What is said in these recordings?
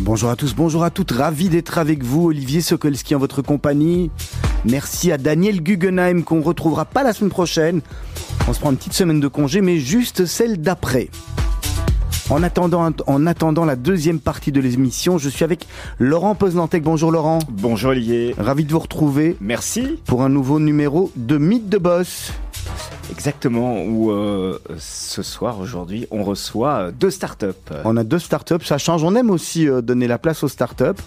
Bonjour à tous, bonjour à toutes, ravi d'être avec vous, Olivier Sokolski en votre compagnie. Merci à Daniel Guggenheim qu'on retrouvera pas la semaine prochaine. On se prend une petite semaine de congé, mais juste celle d'après. En attendant, en attendant la deuxième partie de l'émission, je suis avec Laurent Poznantec. Bonjour Laurent. Bonjour Olivier. Ravi de vous retrouver. Merci. Pour un nouveau numéro de Mythe de Boss. Exactement, où euh, ce soir, aujourd'hui, on reçoit euh, deux startups. On a deux startups, ça change. On aime aussi euh, donner la place aux startups.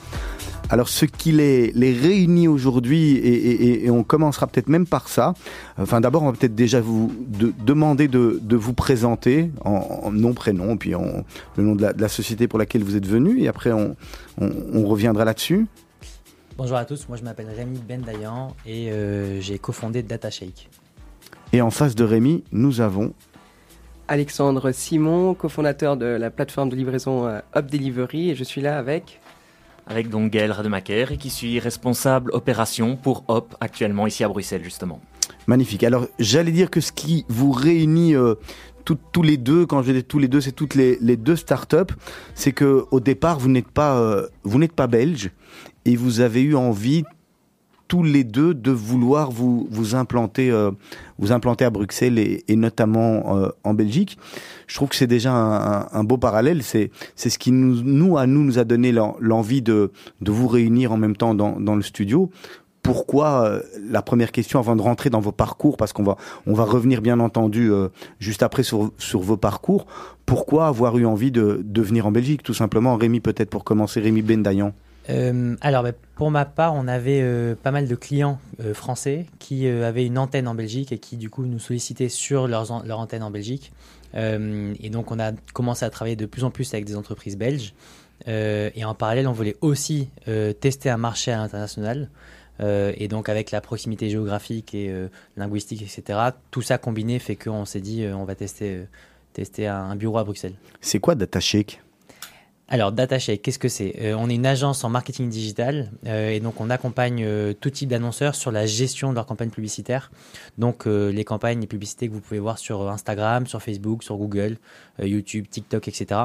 Alors, ce qui les, les réunit aujourd'hui, et, on commencera peut-être même par ça. Enfin, d'abord, on va peut-être déjà vous demander de, vous présenter en, nom, prénom, puis en, le nom de la, société pour laquelle vous êtes venu, et après, on, reviendra là-dessus. Bonjour à tous, moi je m'appelle Rémi Bendayan et j'ai cofondé DataShake. Et en face de Rémi, nous avons Alexandre Simon, cofondateur de la plateforme de livraison euh, Up Delivery, et je suis là avec avec donc Gaël Rademacher et qui suis responsable opération pour Hop actuellement ici à Bruxelles justement. Magnifique. Alors j'allais dire que ce qui vous réunit euh, tous les deux, quand je dis tous les deux, c'est toutes les, deux startups, c'est que au départ vous n'êtes pas euh, vous n'êtes pas belge et vous avez eu envie tous les deux de vouloir vous, vous, implanter, euh, vous implanter à Bruxelles et, notamment euh, en Belgique. Je trouve que c'est déjà un, beau parallèle. C'est, ce qui nous, nous, à nous, nous a donné l'envie de, de vous réunir en même temps dans, dans le studio. Pourquoi euh, La première question avant de rentrer dans vos parcours, parce qu'on va, on va revenir bien entendu juste après sur, sur vos parcours. Pourquoi avoir eu envie de, de venir en Belgique, tout simplement? Rémi, peut-être pour commencer, Rémi Bendayan. Euh, alors, bah, pour ma part, on avait euh, pas mal de clients euh, français qui avaient une antenne en Belgique et qui, du coup, nous sollicitaient sur leur antenne en Belgique. et donc, on a commencé à travailler de plus en plus avec des entreprises belges. et en parallèle, on voulait aussi tester un marché à l'international. et donc, avec la proximité géographique et linguistique, etc., tout ça combiné fait qu'on s'est dit on va tester, un, bureau à Bruxelles. C'est quoi DataShake alors, DataShake, qu'est-ce que c'est? Euh, On est une agence en marketing digital euh, et donc on accompagne euh, tout type d'annonceurs sur la gestion de leurs campagnes publicitaires. Donc, les campagnes et publicités que vous pouvez voir sur Instagram, sur Facebook, sur Google, YouTube, TikTok, etc.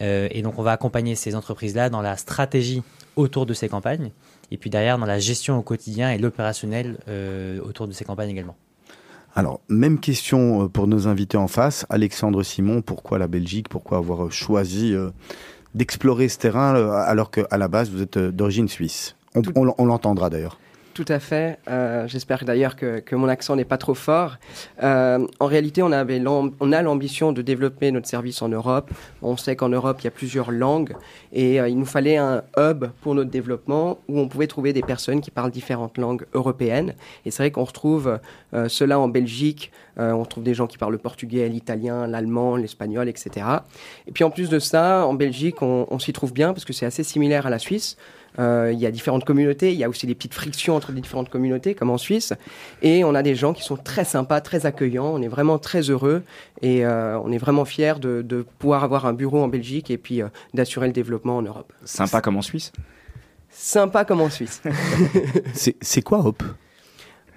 et donc, on va accompagner ces entreprises-là dans la stratégie autour de ces campagnes et puis derrière dans la gestion au quotidien et l'opérationnel autour de ces campagnes également. Alors, même question pour nos invités en face. Alexandre Simon, pourquoi la Belgique? Pourquoi avoir choisi d'explorer ce terrain euh, alors qu'à la base vous êtes euh, d'origine suisse. On, l'entendra d'ailleurs. Tout à fait. Euh, j'espère d'ailleurs que, mon accent n'est pas trop fort. en réalité, on, avait on a l'ambition de développer notre service en Europe. On sait qu'en Europe, il y a plusieurs langues et il nous fallait un hub pour notre développement où on pouvait trouver des personnes qui parlent différentes langues européennes. Et c'est vrai qu'on retrouve cela en Belgique, euh, on trouve des gens qui parlent le portugais, l'italien, l'allemand, l'espagnol, etc. Et puis en plus de ça, en Belgique, on, s'y trouve bien parce que c'est assez similaire à la Suisse. Euh, il y a différentes communautés, il y a aussi des petites frictions entre les différentes communautés, comme en Suisse. Et on a des gens qui sont très sympas, très accueillants. On est vraiment très heureux et euh, on est vraiment fiers de, pouvoir avoir un bureau en Belgique et puis d'assurer le développement en Europe. Sympa comme en Suisse? Sympa comme en Suisse. c'est quoi Hop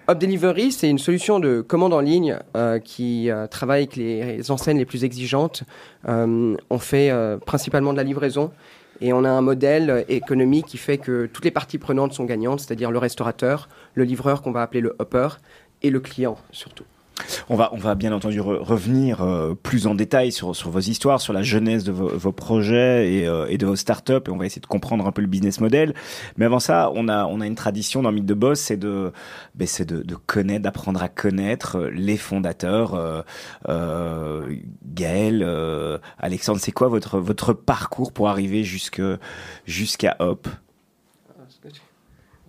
Up Delivery, c'est une solution de commande en ligne euh, qui euh, travaille avec les enseignes les plus exigeantes. Euh, on fait principalement de la livraison et on a un modèle économique qui fait que toutes les parties prenantes sont gagnantes, c'est-à-dire le restaurateur, le livreur qu'on va appeler le hopper et le client surtout. On va, on va bien entendu revenir euh, plus en détail sur, sur vos histoires, sur la jeunesse de vos, projets et, euh, et, de vos startups, et on va essayer de comprendre un peu le business model. Mais avant ça, on a, on a une tradition dans Mythe de Boss, c'est de, ben de, de, connaître, d'apprendre à connaître euh, les fondateurs. Euh, Gaël, Alexandre, c'est quoi votre, votre parcours pour arriver jusqu'à Hop?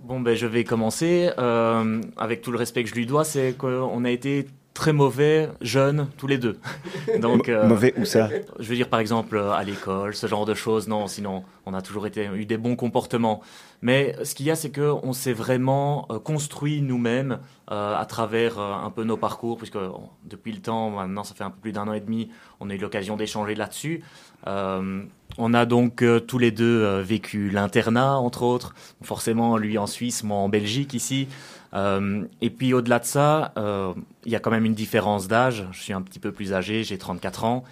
Bon, ben, je vais commencer. Euh, avec tout le respect que je lui dois, c'est qu'on a été très mauvais, jeunes, tous les deux. Donc, euh, mauvais où ça? Je veux dire, par exemple, à l'école, ce genre de choses. Non, sinon, on a toujours été, eu des bons comportements. Mais ce qu'il y a, c'est qu'on s'est vraiment euh, construit nous-mêmes euh, à travers un peu nos parcours, puisque depuis le temps, maintenant, ça fait un peu plus d'un an et demi, on a eu l'occasion d'échanger là-dessus. on a donc tous les deux vécu l'internat, entre autres. Forcément, lui en Suisse, moi en Belgique ici. Euh, et puis au-delà de ça, euh, il y a quand même une différence d'âge. Je suis un petit peu plus âgé, j'ai 34 ans.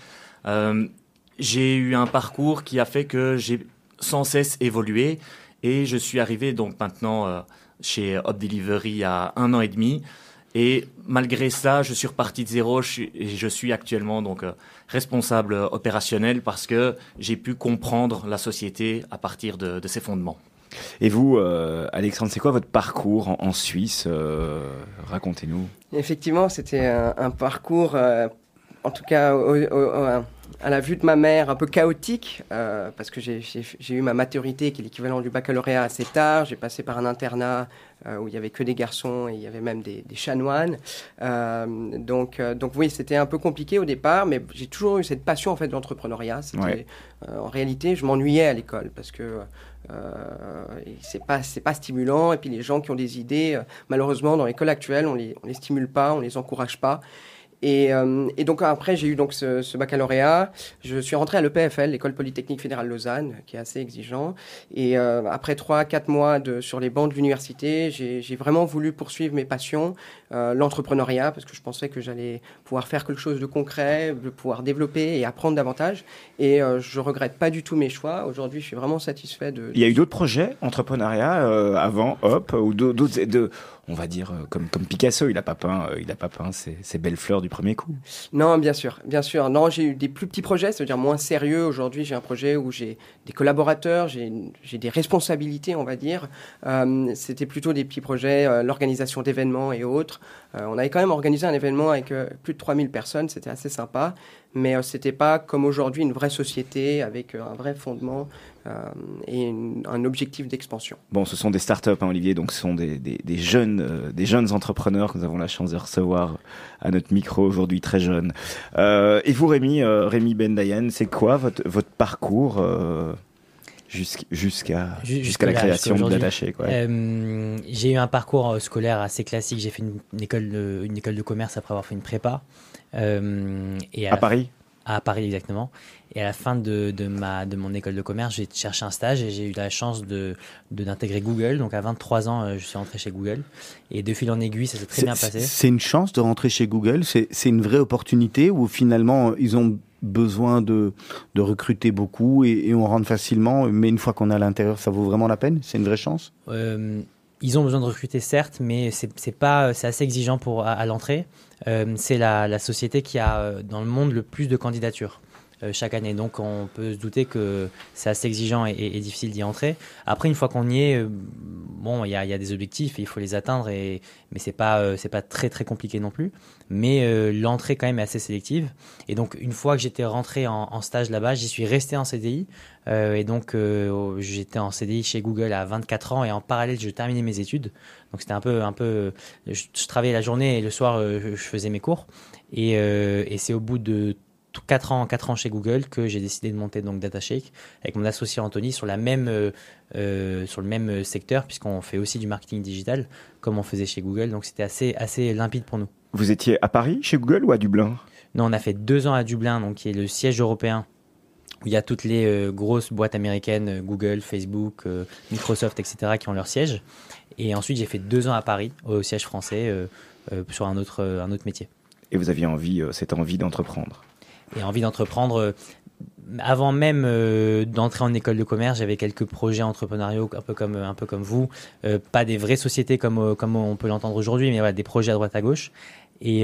Euh, j'ai eu un parcours qui a fait que j'ai sans cesse évolué et je suis arrivé donc maintenant chez Hop Delivery a un an et demi. Et malgré ça, je suis reparti de zéro et je suis actuellement donc responsable opérationnel parce que j'ai pu comprendre la société à partir de ses fondements. Et vous, euh, Alexandre, c'est quoi votre parcours en, Suisse euh, Racontez-nous. Effectivement, c'était un, parcours, euh, en tout cas à la vue de ma mère, un peu chaotique, parce que j'ai eu ma maturité, qui est l'équivalent du baccalauréat assez tard. J'ai passé par un internat où il y avait que des garçons et il y avait même des, des chanoines. donc, donc oui, c'était un peu compliqué au départ, mais j'ai toujours eu cette passion en fait de l'entrepreneuriat. en réalité, je m'ennuyais à l'école parce que euh, c'est pas c'est pas stimulant. Et puis les gens qui ont des idées euh, malheureusement dans l'école actuelle on les on les stimule pas on les encourage pas et, euh, et, donc après, j'ai eu donc ce, ce, baccalauréat. Je suis rentré à l'EPFL, l'école polytechnique fédérale Lausanne, qui est assez exigeant. Et euh, après trois, quatre mois de, sur les bancs de l'université, j'ai vraiment voulu poursuivre mes passions, euh, l'entrepreneuriat, parce que je pensais que j'allais pouvoir faire quelque chose de concret, de pouvoir développer et apprendre davantage. Et euh, je regrette pas du tout mes choix. Aujourd'hui, je suis vraiment satisfait de. Il y a eu d'autres projets entrepreneuriat euh, avant, hop, ou d'autres on va dire, euh, comme, Picasso, il n'a pas peint, euh, il a pas peint ces, belles fleurs du premier coup. Non, bien sûr, bien sûr. Non, j'ai eu des plus petits projets, c'est-à-dire moins sérieux. Aujourd'hui, j'ai un projet où j'ai des collaborateurs, j'ai des responsabilités, on va dire. Euh, c'était plutôt des petits projets, l'organisation d'événements et autres. on avait quand même organisé un événement avec plus de 3000 personnes, c'était assez sympa mais ce c'était pas comme aujourd'hui une vraie société avec un vrai fondement euh, et un objectif d'expansion. Bon, ce sont des startups, hein, Olivier, donc ce sont des, des, jeunes, euh, des jeunes entrepreneurs que nous avons la chance de recevoir à notre micro aujourd'hui, très jeunes. Euh, et vous, Rémi, Rémi Bendayan, c'est quoi votre, votre parcours jusqu'à jusqu'à la création de Dataché J'ai eu un parcours scolaire assez classique. J'ai fait une, école de, une école de commerce après avoir fait une prépa. et à, Paris? À Paris exactement. Et à la fin de, de, ma, de mon école de commerce, j'ai cherché un stage et j'ai eu la chance de, d'intégrer Google. Donc à 23 ans, euh, je suis rentré chez Google. Et de fil en aiguille, ça s'est très bien passé. C'est une chance de rentrer chez Google C'est une vraie opportunité où finalement ils ont besoin de, de recruter beaucoup et, et on rentre facilement. Mais une fois qu'on est à l'intérieur, ça vaut vraiment la peine C'est une vraie chance euh, ils ont besoin de recruter certes, mais c'est pas c'est assez exigeant pour à, l'entrée. Euh, c'est la, la, société qui a dans le monde le plus de candidatures. Euh, chaque année. Donc on peut se douter que c'est assez exigeant et, difficile d'y entrer. Après, une fois qu'on y est, euh, bon, il y a, des objectifs il faut les atteindre, et, mais c'est pas, euh, c'est pas très très compliqué non plus. Mais l'entrée quand même est assez sélective. Et donc une fois que j'étais rentré en, stage là-bas, j'y suis resté en CDI. et donc j'étais en CDI chez Google à 24 ans et en parallèle je terminais mes études. Donc c'était un peu, un peu, je, travaillais la journée et le soir je, faisais mes cours. Et c'est au bout de 4 ans, 4 ans chez Google que j'ai décidé de monter donc DataShake avec mon associé Anthony sur, la même, euh, euh, sur le même secteur puisqu'on fait aussi du marketing digital comme on faisait chez Google. Donc c'était assez, assez limpide pour nous. Vous étiez à Paris chez Google ou à Dublin? Non, on a fait deux ans à Dublin, donc qui est le siège européen où il y a toutes les euh, grosses boîtes américaines, Google, Facebook, Microsoft, etc., qui ont leur siège. Et ensuite, j'ai fait deux ans à Paris, au siège français, sur un autre, un autre métier. Et vous aviez envie, cette envie d'entreprendre? Et envie d'entreprendre. Euh, avant même euh, d'entrer en école de commerce, j'avais quelques projets entrepreneuriaux un peu comme un peu comme vous, euh, pas des vraies sociétés comme comme on peut l'entendre aujourd'hui, mais voilà, des projets à droite à gauche. Et,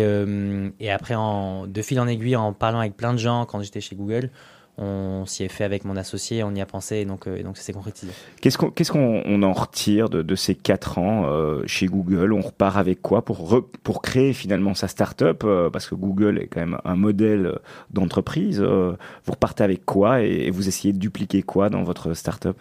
et après, en, de fil en aiguille, en parlant avec plein de gens quand j'étais chez Google, on s'y est fait avec mon associé, on y a pensé, et donc, euh, donc ça s'est concrétisé. Qu'est-ce qu'on en retire de, ces quatre ans euh, chez Google? On repart avec quoi pour, pour créer finalement sa start-up euh, Parce que Google est quand même un modèle d'entreprise. vous repartez avec quoi et, vous essayez de dupliquer quoi dans votre start-up?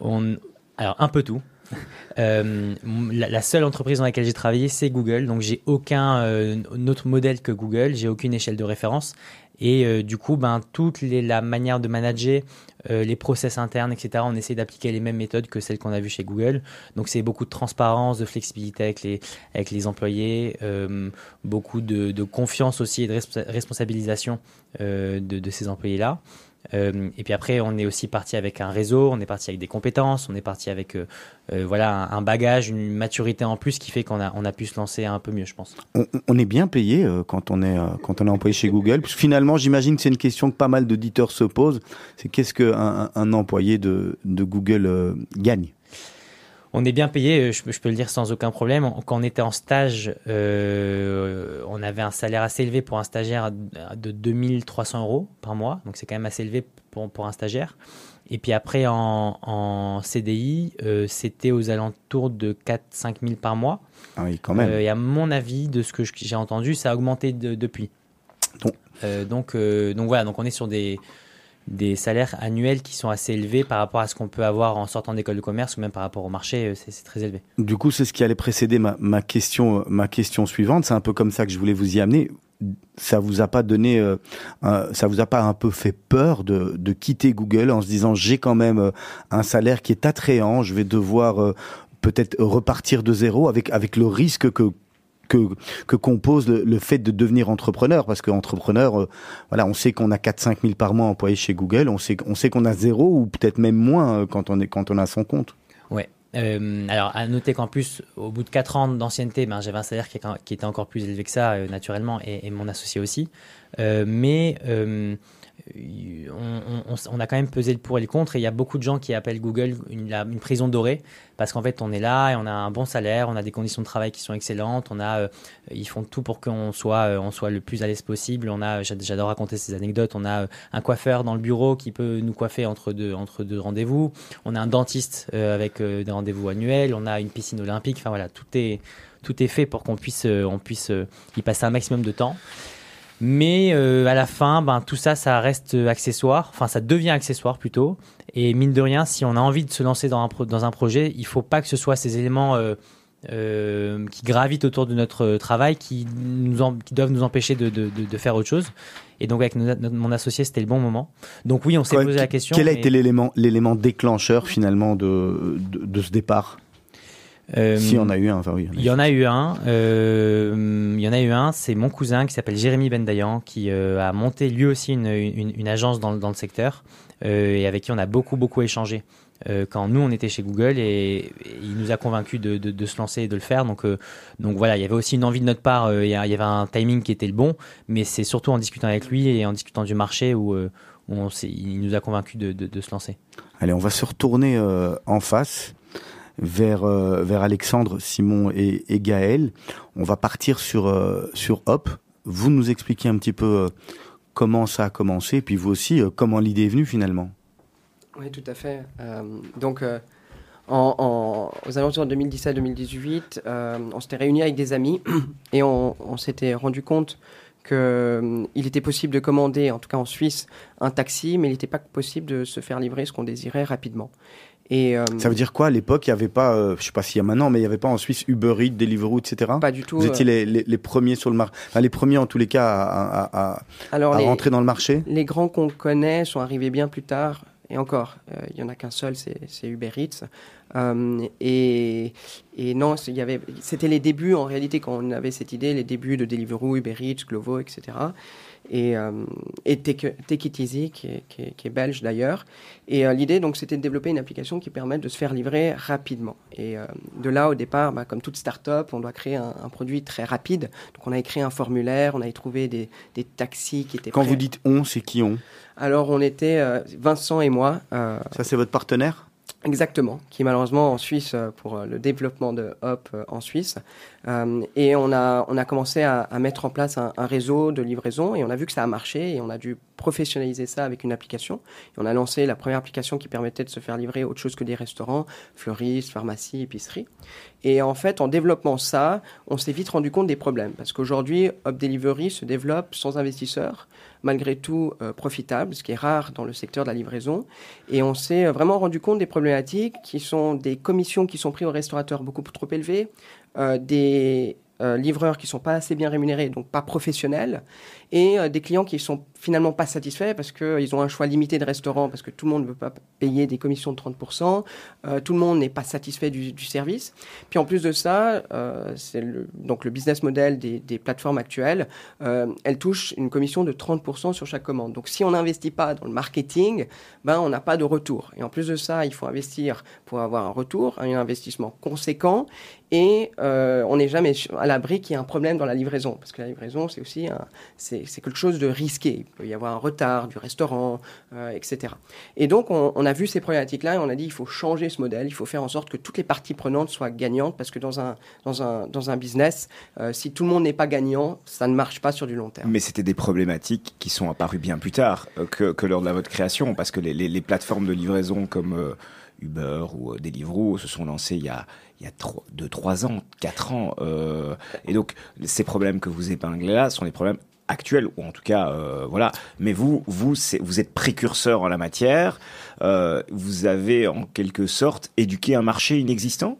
On, Alors, un peu tout. Euh, la, la, seule entreprise dans laquelle j'ai travaillé, c'est Google. Donc, j'ai aucun euh, autre modèle que Google. J'ai aucune échelle de référence. Et euh, du coup, ben, toute les, la manière de manager, euh, les process internes, etc., on essaie d'appliquer les mêmes méthodes que celles qu'on a vues chez Google. Donc, c'est beaucoup de transparence, de flexibilité avec les, avec les employés, euh, beaucoup de, de, confiance aussi et de responsabilisation de, de, ces employés-là. Euh, et puis après, on est aussi parti avec un réseau, on est parti avec des compétences, on est parti avec euh, euh, voilà un, bagage, une maturité en plus qui fait qu'on a, on a pu se lancer un peu mieux, je pense. On, est bien payé quand on est quand on est employé chez Google. Finalement, j'imagine que c'est une question que pas mal d'auditeurs se posent. C'est qu'est-ce qu'un un employé de Google gagne? On est bien payé, je, peux le dire sans aucun problème. Quand on était en stage, euh, on avait un salaire assez élevé pour un stagiaire de 2300 euros par mois. Donc c'est quand même assez élevé pour, pour un stagiaire. Et puis après, en, en CDI, euh, c'était aux alentours de 4-5 000 par mois. Ah oui, quand même. Euh, et à mon avis, de ce que j'ai entendu, ça a augmenté de, depuis. Donc, euh, donc, euh, donc voilà, donc on est sur des des salaires annuels qui sont assez élevés par rapport à ce qu'on peut avoir en sortant d'école de commerce ou même par rapport au marché, euh, c'est très élevé. Du coup, c'est ce qui allait précéder ma, question, euh, ma question suivante. C'est un peu comme ça que je voulais vous y amener. Ça vous a pas donné, euh, ça vous a pas un peu fait peur de, de quitter Google en se disant j'ai quand même un salaire qui est attrayant, je vais devoir peut-être repartir de zéro avec avec le risque que que, que compose le, fait de devenir entrepreneur. Parce que entrepreneur euh, voilà on sait qu'on a 4 5 000 par mois employés chez Google. On sait on sait qu'on a zéro ou peut-être même moins euh, quand on est quand on a son compte. Ouais. Euh, alors à noter qu'en plus au bout de 4 ans d'ancienneté ben, j'avais un salaire qui, qui, était encore plus élevé que ça euh, naturellement et, et, mon associé aussi. Mais on, on, a quand même pesé le pour et le contre et il y a beaucoup de gens qui appellent Google une, prison dorée parce qu'en fait on est là et on a un bon salaire, on a des conditions de travail qui sont excellentes, on a, euh, ils font tout pour qu'on soit, euh, on soit le plus à l'aise possible. On a, j'adore raconter ces anecdotes. On a euh, un coiffeur dans le bureau qui peut nous coiffer entre deux, entre deux rendez-vous. On a un dentiste avec des rendez-vous annuels. On a une piscine olympique. Enfin voilà, tout est, tout est fait pour qu'on puisse, on puisse y passer un maximum de temps. Mais euh, à la fin, ben, tout ça, ça reste accessoire. Enfin, ça devient accessoire plutôt. Et mine de rien, si on a envie de se lancer dans un, dans un projet, il faut pas que ce soit ces éléments euh, euh, qui gravitent autour de notre travail qui, nous qui doivent nous empêcher de, de, de, de, faire autre chose. Et donc, avec notre, mon associé, c'était le bon moment. Donc, oui, on s'est posé la question. Quel a été l'élément, l'élément déclencheur finalement de, de ce départ? Euh, si on a eu un, enfin oui. Il y en a eu un. Euh, il y en a eu un. C'est mon cousin qui s'appelle Jérémy Bendayan qui euh, a monté lui aussi une, une, une agence dans, dans, le secteur euh, et avec qui on a beaucoup beaucoup échangé. Quand nous on était chez Google et, et il nous a convaincus de, de, de, se lancer et de le faire. Donc donc voilà, il y avait aussi une envie de notre part. il y avait un timing qui était le bon, mais c'est surtout en discutant avec lui et en discutant du marché où, où on il nous a convaincus de, se lancer. Allez, on va se retourner en face vers, euh, vers Alexandre, Simon et, Gaël. On va partir sur, euh, sur Hop. Vous nous expliquez un petit peu euh, comment ça a commencé, puis vous aussi, comment l'idée est venue finalement. Oui, tout à fait. donc, en, en, aux alentours de 2017-2018, on s'était réunis avec des amis et on s'était rendu compte qu'il était possible de commander, en tout cas en Suisse, un taxi, mais il n'était pas possible de se faire livrer ce qu'on désirait rapidement. Et, euh, ça veut dire quoi à l'époque Il n'y avait pas, euh, je sais pas s'il y a maintenant, mais il n'y avait pas en Suisse Uber Eats, Deliveroo, etc. Pas du tout. Vous étiez euh... les, les, les, premiers sur le marché, enfin, les premiers en tous les cas à, à, à, Alors, à les, rentrer dans le marché. Les grands qu'on connaît sont arrivés bien plus tard. Et encore, euh, il y en a qu'un seul, c'est Uber Eats. Et, et, non, il y avait, c'était les débuts en réalité quand on avait cette idée, les débuts de Deliveroo, Uber Eats, Glovo, etc et, euh, et Take, Take It Easy, qui est, qui est, qui est belge d'ailleurs. Et euh, l'idée, donc, c'était de développer une application qui permette de se faire livrer rapidement. Et euh, de là, au départ, bah, comme toute start-up, on doit créer un, un, produit très rapide. Donc, on a écrit un formulaire, on a trouvé des, des taxis qui étaient Quand prêts. vous dites on, c'est qui on? Alors, on était euh, Vincent et moi. Ça, c'est votre partenaire? Exactement, qui malheureusement en Suisse euh, pour le développement de Hop en Suisse. Euh, et on a, on a commencé à, mettre en place un, un, réseau de livraison et on a vu que ça a marché et on a dû professionnaliser ça avec une application. Et on a lancé la première application qui permettait de se faire livrer autre chose que des restaurants, fleuristes, pharmacies, épiceries. Et en fait, en développant ça, on s'est vite rendu compte des problèmes parce qu'aujourd'hui, Hop Delivery se développe sans investisseurs, malgré tout euh, profitable, ce qui est rare dans le secteur de la livraison. Et on s'est vraiment rendu compte des problématiques qui sont des commissions qui sont prises aux restaurateurs beaucoup trop élevées, euh, des euh, livreurs qui sont pas assez bien rémunérés, donc pas professionnels, et euh, des clients qui sont finalement pas satisfaits parce qu'ils ont un choix limité de restaurants, parce que tout le monde ne veut pas payer des commissions de 30%, euh, tout le monde n'est pas satisfait du, service. Puis en plus de ça, c'est le, donc le business model des, plateformes actuelles, elle touche une commission de 30% sur chaque commande. Donc si on n'investit pas dans le marketing, ben on n'a pas de retour. Et en plus de ça, il faut investir pour avoir un retour, un investissement conséquent, et on n'est jamais à l'abri qu'il y ait un problème dans la livraison, parce que la livraison, c'est aussi un, c'est, quelque chose de risqué. Il peut y avoir un retard du restaurant, euh, etc. Et donc, on, a vu ces problématiques-là et on a dit il faut changer ce modèle, il faut faire en sorte que toutes les parties prenantes soient gagnantes, parce que dans un, dans un, dans un business, euh, si tout le monde n'est pas gagnant, ça ne marche pas sur du long terme. Mais c'était des problématiques qui sont apparues bien plus tard euh, que, lors de la, votre création, parce que les, plateformes de livraison comme Uber ou Deliveroo se sont lancées il y a il y a 2 3 ans, 4 ans et donc ces problèmes que vous épinglez là sont des problèmes actuels ou en tout cas euh, voilà. Mais vous vous vous êtes précurseur en la matière. Euh, vous avez en quelque sorte éduqué un marché inexistant?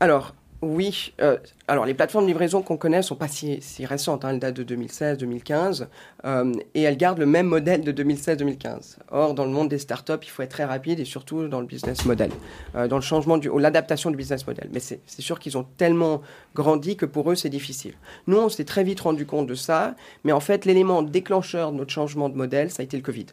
Alors oui. Euh, alors, les plateformes de livraison qu'on connaît sont pas si, si récentes. Hein, elles datent de 2016-2015 euh, et elles gardent le même modèle de 2016-2015. Or, dans le monde des startups, il faut être très rapide et surtout dans le business model, euh, dans le changement du, ou l'adaptation du business model. Mais c'est sûr qu'ils ont tellement grandi que pour eux, c'est difficile. Nous, on s'est très vite rendu compte de ça, mais en fait, l'élément déclencheur de notre changement de modèle, ça a été le Covid.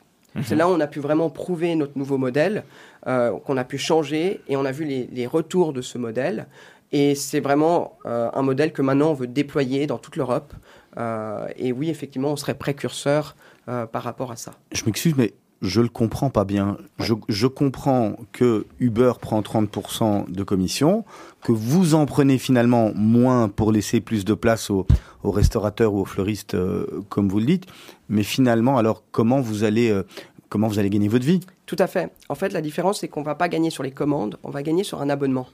C'est là où on a pu vraiment prouver notre nouveau modèle, euh, qu'on a pu changer et on a vu les, les retours de ce modèle. Et c'est vraiment euh, un modèle que maintenant on veut déployer dans toute l'Europe. Euh, et oui, effectivement, on serait précurseur euh, par rapport à ça. Je m'excuse, mais je le comprends pas bien. Je, je, comprends que Uber prend 30% de commission, que vous en prenez finalement moins pour laisser plus de place aux, aux restaurateurs ou aux fleuristes, euh, comme vous le dites. Mais finalement, alors comment vous allez, euh, comment vous allez gagner votre vie? Tout à fait. En fait, la différence, c'est qu'on va pas gagner sur les commandes, on va gagner sur un abonnement.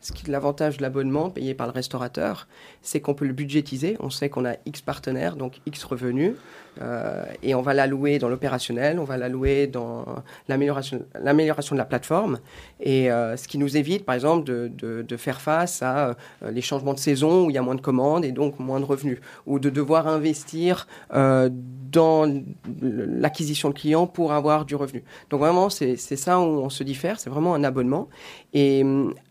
Ce qui l'avantage de l'abonnement payé par le restaurateur, c'est qu'on peut le budgétiser. On sait qu'on a X partenaires, donc X revenus, euh, et on va l'allouer dans l'opérationnel, on va l'allouer dans l'amélioration de la plateforme, et euh, ce qui nous évite, par exemple, de, faire face à euh, les changements de saison où il y a moins de commandes et donc moins de revenus, ou de devoir investir dans l'acquisition de clients pour avoir du revenu. Donc vraiment, c'est ça où on se diffère, c'est vraiment un abonnement. Et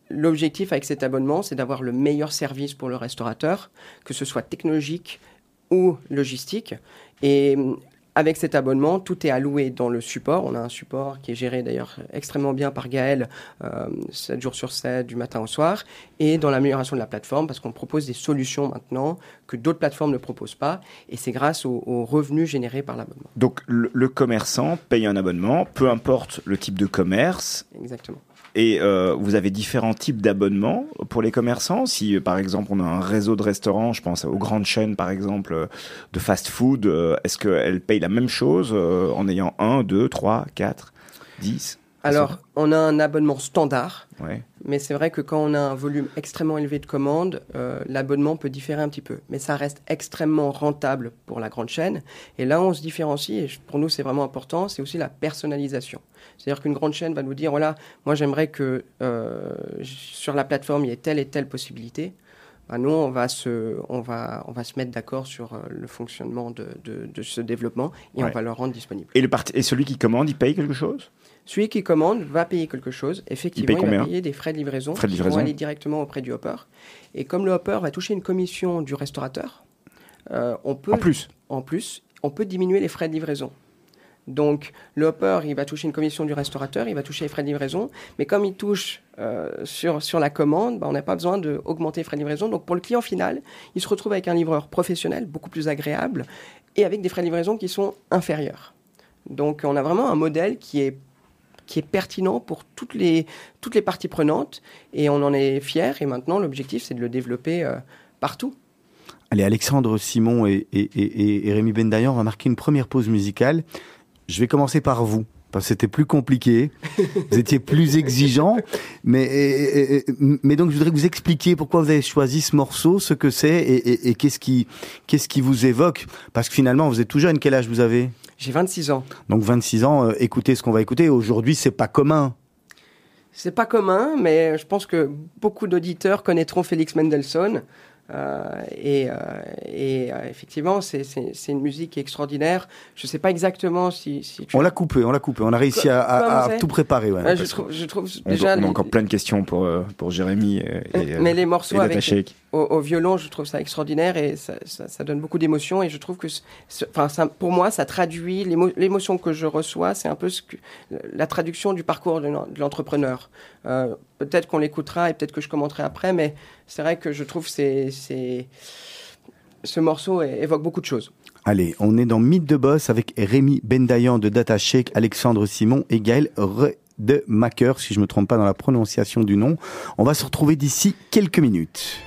L'objectif avec cet abonnement, c'est d'avoir le meilleur service pour le restaurateur, que ce soit technologique ou logistique. Et avec cet abonnement, tout est alloué dans le support. On a un support qui est géré d'ailleurs extrêmement bien par Gaël, euh, 7 jours sur 7, du matin au soir, et dans l'amélioration de la plateforme, parce qu'on propose des solutions maintenant que d'autres plateformes ne proposent pas, et c'est grâce aux, aux, revenus générés par l'abonnement. Donc le, le commerçant paye un abonnement, peu importe le type de commerce. Exactement. Et euh, vous avez différents types d'abonnements pour les commerçants. Si, par exemple, on a un réseau de restaurants, je pense aux grandes chaînes, par exemple, de fast-food, euh, est-ce qu'elles payent la même chose euh, en ayant 1, 2, 3, 4, 10 Alors, on a un abonnement standard. Ouais. Mais c'est vrai que quand on a un volume extrêmement élevé de commandes, euh, l'abonnement peut différer un petit peu. Mais ça reste extrêmement rentable pour la grande chaîne. Et là, on se différencie, et pour nous, c'est vraiment important, c'est aussi la personnalisation. C'est-à-dire qu'une grande chaîne va nous dire, voilà, moi j'aimerais que euh, sur la plateforme, il y ait telle et telle possibilité. Ben nous, on va se, on va, on va se mettre d'accord sur euh, le fonctionnement de, de, de, ce développement et Ouais. on va le rendre disponible. Et, le et celui qui commande, il paye quelque chose? Celui qui commande va payer quelque chose. Effectivement, paye il, va payer des frais de livraison Frais de qui vont aller directement auprès du hopper. Et comme le hopper va toucher une commission du restaurateur, euh, on peut En plus en plus, on peut diminuer les frais de livraison. Donc, le hopper, il va toucher une commission du restaurateur, il va toucher les frais de livraison, mais comme il touche euh, sur, sur la commande, bah, on n'a pas besoin d'augmenter les frais de livraison. Donc, pour le client final, il se retrouve avec un livreur professionnel, beaucoup plus agréable, et avec des frais de livraison qui sont inférieurs. Donc, on a vraiment un modèle qui est qui est pertinent pour toutes les, toutes les parties prenantes, et on en est fier. Et maintenant, l'objectif, c'est de le développer euh, partout. Allez, Alexandre Simon et, et, et, et Rémi Bendayan, on va marquer une première pause musicale. Je vais commencer par vous, parce que c'était plus compliqué, vous étiez plus exigeant, mais, donc je voudrais que vous expliquiez pourquoi vous avez choisi ce morceau, ce que c'est et, et qu'est-ce qui, qu'est-ce qui vous évoque, parce que finalement vous êtes tout jeune, quel âge vous avez? J'ai 26 ans. Donc 26 ans, euh, écoutez ce qu'on va écouter, aujourd'hui c'est pas commun. c'est pas commun, mais je pense que beaucoup d'auditeurs connaîtront Félix Mendelssohn. Euh, et, euh, et euh, effectivement, c'est une musique extraordinaire. Je ne sais pas exactement si, si tu... On l'a coupé, on l'a coupé. On a réussi à, à, tout préparer. Ouais, je, trouve, je trouve on déjà... On a encore plein de questions pour, pour Jérémy. Et, mais les morceaux avec, au, violon, je trouve ça extraordinaire et ça, donne beaucoup d'émotions. Et je trouve que, enfin, pour moi, ça traduit l'émotion que je reçois. C'est un peu la traduction du parcours de l'entrepreneur. Euh, peut-être qu'on l'écoutera et peut-être que je commenterai après, mais c'est vrai que je trouve que ce morceau évoque beaucoup de choses. Allez, on est dans Mythe de Boss avec Rémi Bendayan de DataShake, Alexandre Simon et Gaël Redemacher, si je ne me trompe pas dans la prononciation du nom. On va se retrouver d'ici quelques minutes.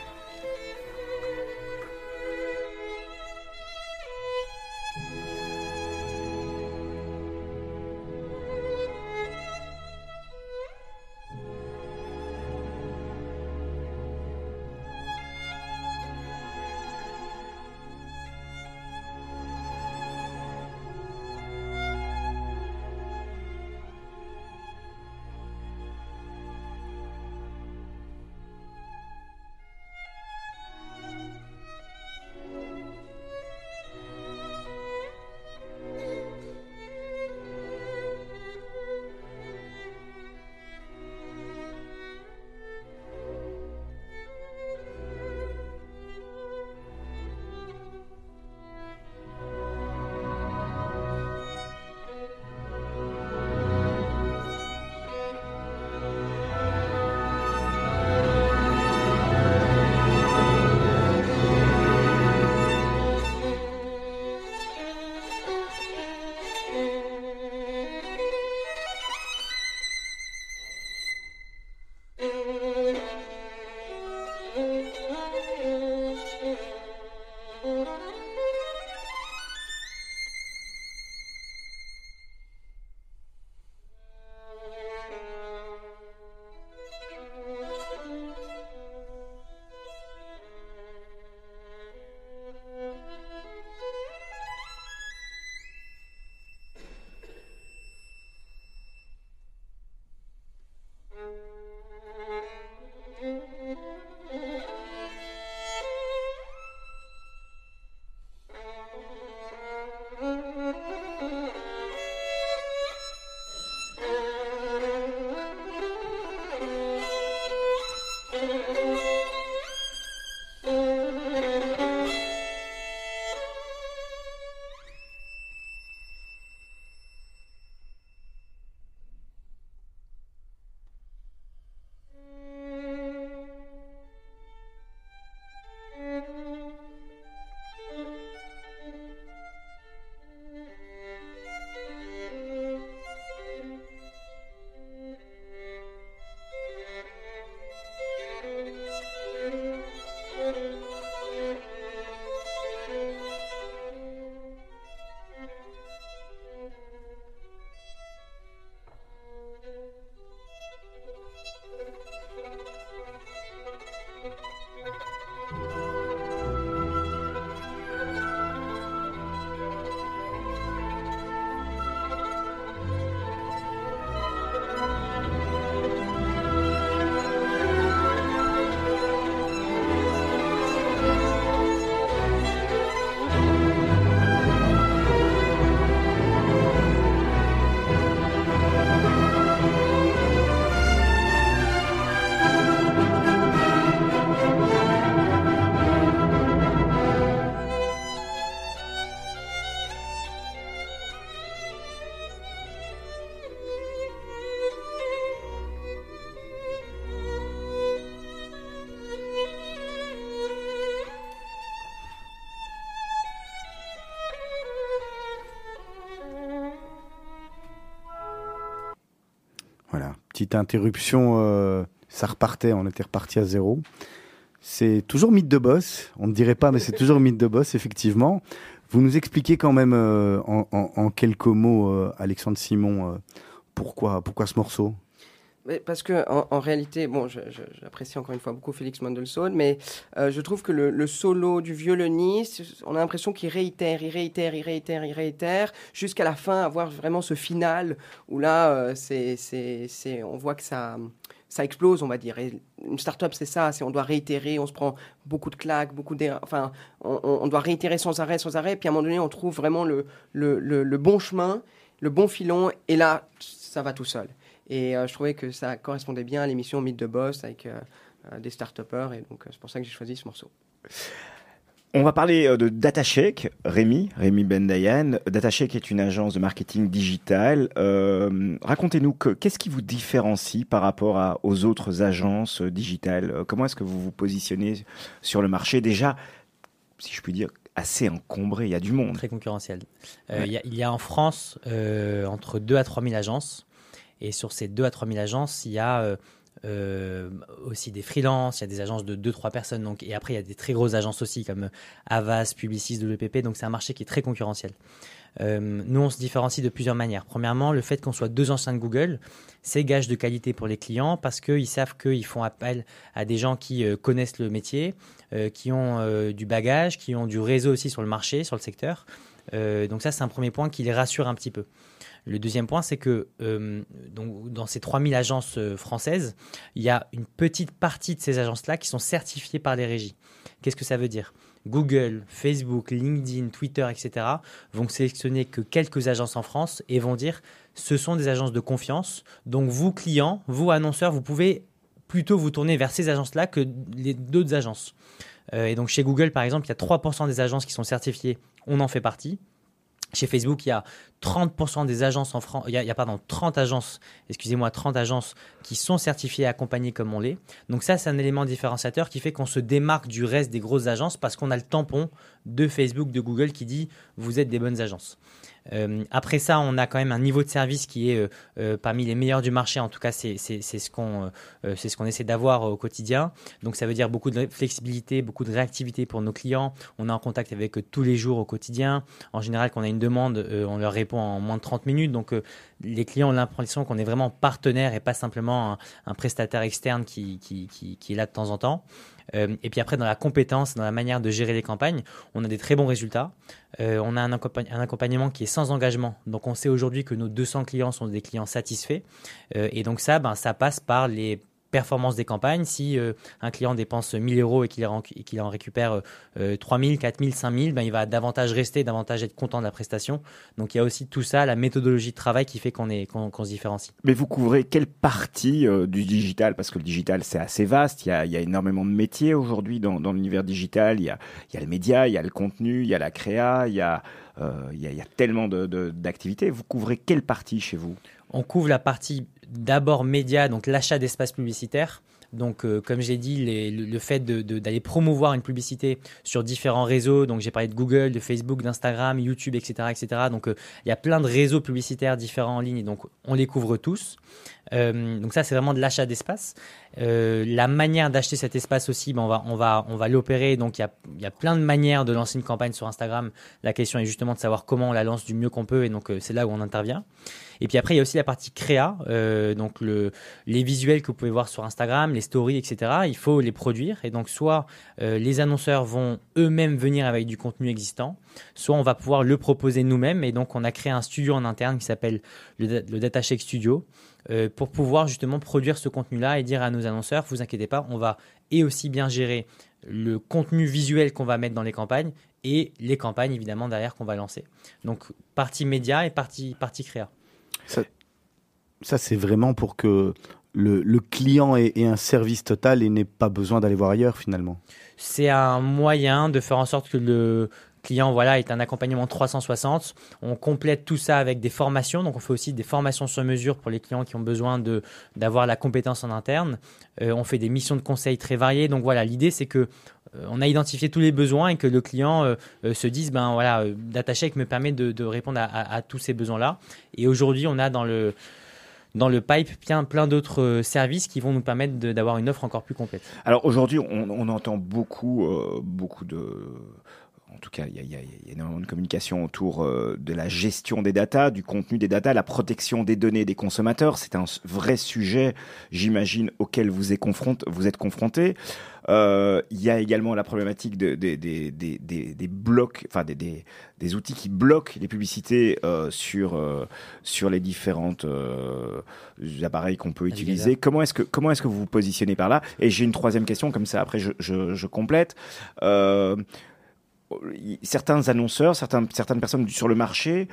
Petite interruption, euh, ça repartait, on était reparti à zéro. C'est toujours mythe de boss, on ne dirait pas, mais c'est toujours mythe de boss, effectivement. Vous nous expliquez quand même euh, en, quelques mots, euh, Alexandre Simon, pourquoi, pourquoi ce morceau? Parce que en, réalité, bon, j'apprécie encore une fois beaucoup Félix Mendelssohn, mais euh, je trouve que le, solo du violoniste, on a l'impression qu'il réitère, il réitère, il réitère, il réitère, jusqu'à la fin, avoir vraiment ce final où là, euh, c'est, on voit que ça, ça explose, on va dire. Une start-up, c'est ça, on doit réitérer, on se prend beaucoup de claques, beaucoup enfin, on, doit réitérer sans arrêt, sans arrêt, puis à un moment donné, on trouve vraiment le, le, le bon chemin, le bon filon, et là, ça va tout seul. Et euh, je trouvais que ça correspondait bien à l'émission Mythe de Boss avec euh, euh, des start-upers. Et donc, c'est pour ça que j'ai choisi ce morceau. On va parler de DataShake, Rémi, Rémi Bendayan. DataShake est une agence de marketing digital. Racontez-nous qu'est-ce qui vous différencie par rapport aux autres agences digitales? Comment est-ce que vous vous positionnez sur le marché? Déjà, si je puis dire, assez encombré, il y a du monde. Très concurrentiel. il, y a, en France entre 2 à 3 000 agences. Et sur ces 2 à 3 000 agences, il y a euh, euh, aussi des freelances, il y a des agences de 2-3 personnes. Donc, et après, il y a des très grosses agences aussi comme Avas, Publicis, WPP. Donc, c'est un marché qui est très concurrentiel. Euh, nous, on se différencie de plusieurs manières. Premièrement, le fait qu'on soit deux anciens de Google, c'est gage de qualité pour les clients parce qu'ils savent qu'ils font appel à des gens qui connaissent le métier, qui ont du bagage, qui ont du réseau aussi sur le marché, sur le secteur. donc ça, c'est un premier point qui les rassure un petit peu. Le deuxième point, c'est que euh, donc, dans ces 3000 agences euh, françaises, il y a une petite partie de ces agences-là qui sont certifiées par les régies. Qu'est-ce que ça veut dire? Google, Facebook, LinkedIn, Twitter, etc. vont sélectionner que quelques agences en France et vont dire ce sont des agences de confiance. Donc vous, clients, vous, annonceurs, vous pouvez plutôt vous tourner vers ces agences-là que les d'autres agences. Euh, et donc chez Google, par exemple, il y a 3% des agences qui sont certifiées, on en fait partie. Chez Facebook, il y a 30% des agences en France, il y a, pardon, 30 agences, excusez-moi, 30 agences qui sont certifiées et accompagnées comme on l'est. Donc ça, c'est un élément différenciateur qui fait qu'on se démarque du reste des grosses agences parce qu'on a le tampon de Facebook, de Google qui dit vous êtes des bonnes agences. Euh, après ça, on a quand même un niveau de service qui est euh, euh, parmi les meilleurs du marché. En tout cas, c'est ce qu'on ce qu'on essaie d'avoir au quotidien. Donc, ça veut dire beaucoup de flexibilité, beaucoup de réactivité pour nos clients. On est en contact avec eux tous les jours au quotidien. En général, quand on a une demande, on leur répond en moins de 30 minutes. Donc, les clients ont l'impression qu'on est vraiment partenaire et pas simplement un, prestataire externe qui, est là de temps en temps. Euh, et puis après, dans la compétence, dans la manière de gérer les campagnes, on a des très bons résultats. Euh, on a un, un, accompagnement qui est sans engagement. Donc on sait aujourd'hui que nos 200 clients sont des clients satisfaits. Euh, et donc ça, ben, ça passe par les performance des campagnes. Si euh, un client dépense 1000 euros et qu'il en récupère euh, 3000, 4000, 5000, ben, il va davantage rester, davantage être content de la prestation. Donc il y a aussi tout ça, la méthodologie de travail qui fait qu'on qu'on se différencie. Mais vous couvrez quelle partie euh, du digital? Parce que le digital, c'est assez vaste. Il y a, il y a énormément de métiers aujourd'hui dans, dans l'univers digital. Il y, a, il y a le média, il y a le contenu, il y a la créa, il y a, euh, il y a, il y a tellement d'activités. De, vous couvrez quelle partie chez vous? On couvre la partie d'abord média, donc l'achat d'espace publicitaire. Donc, euh, comme j'ai dit, le, fait d'aller promouvoir une publicité sur différents réseaux, donc j'ai parlé de Google, de Facebook, d'Instagram, YouTube, etc., etc. Donc, euh, il y a plein de réseaux publicitaires différents en ligne, donc on les couvre tous. Euh, donc ça, c'est vraiment de l'achat d'espace. La manière d'acheter cet espace aussi, ben, on va, on va, on va l'opérer. Donc il y a, y a, plein de manières de lancer une campagne sur Instagram. La question est justement de savoir comment on la lance du mieux qu'on peut, et donc c'est là où on intervient. Et puis après, il y a aussi la partie créa, euh, donc le, les visuels que vous pouvez voir sur Instagram, les stories, etc. Il faut les produire. Et donc, soit euh, les annonceurs vont eux-mêmes venir avec du contenu existant, soit on va pouvoir le proposer nous-mêmes. Et donc, on a créé un studio en interne qui s'appelle le, le DataShake Studio euh, pour pouvoir justement produire ce contenu-là et dire à nos annonceurs, vous inquiétez pas, on va et aussi bien gérer le contenu visuel qu'on va mettre dans les campagnes et les campagnes évidemment derrière qu'on va lancer. Donc partie média et partie, partie créa. Ça, c'est vraiment pour que le, client ait, ait, un service total et n'ait pas besoin d'aller voir ailleurs finalement. C'est un moyen de faire en sorte que le, client voilà est un accompagnement 360. On complète tout ça avec des formations. Donc on fait aussi des formations sur mesure pour les clients qui ont besoin de d'avoir la compétence en interne. Euh, on fait des missions de conseil très variées. Donc voilà, l'idée c'est que euh, on a identifié tous les besoins et que le client euh, se dise ben voilà, DataShake me permet de, répondre à, tous ces besoins-là. Et aujourd'hui, on a dans le dans le pipe plein, plein d'autres services qui vont nous permettre d'avoir une offre encore plus complète. Alors aujourd'hui, on, on, entend beaucoup, beaucoup de en tout cas, il y, a énormément de communication autour de la gestion des datas, du contenu des datas, la protection des données des consommateurs. C'est un vrai sujet, j'imagine, auquel vous êtes, confronté, vous êtes confronté. Euh, il y a également la problématique de, des blocs, enfin des, outils qui bloquent les publicités euh, sur, euh, sur les différentes appareils qu'on peut utiliser. Comment est-ce que comment est-ce que vous vous positionnez par là? Et j'ai une troisième question, comme ça après je, je complète certains annonceurs, certaines personnes sur le marché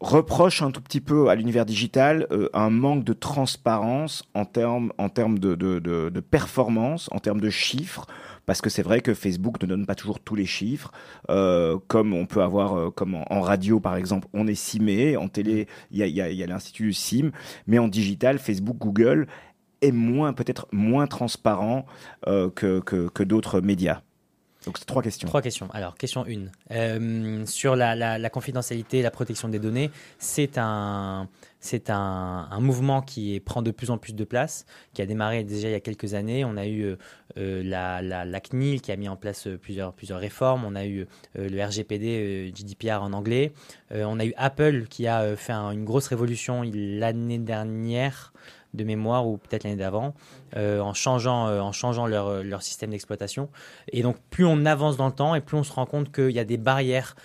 reproche un tout petit peu à l'univers digital euh, un manque de transparence en termes de, performance, en termes de chiffres, parce que c'est vrai que Facebook ne donne pas toujours tous les chiffres, euh, comme on peut avoir, euh, comme en, radio par exemple, on est CIMé, en télé il y a, l'institut SIM, mais en digital, Facebook, Google est moins peut-être moins transparent que d'autres médias. Donc c'est trois questions. Trois questions. Alors, question 1. Euh, sur la, la, la, confidentialité, la protection des données, c'est un, c'est un, mouvement qui prend de plus en plus de place, qui a démarré déjà il y a quelques années. On a eu euh, euh la, la, CNIL qui a mis en place euh, plusieurs, plusieurs réformes. On a eu euh, le RGPD, GDPR en anglais. on a eu Apple qui a fait une grosse révolution l'année dernière de mémoire ou peut-être l'année d'avant, euh, en changeant, euh, en changeant leur, euh, leur système d'exploitation. Et donc plus on avance dans le temps et plus on se rend compte qu'il y a des barrières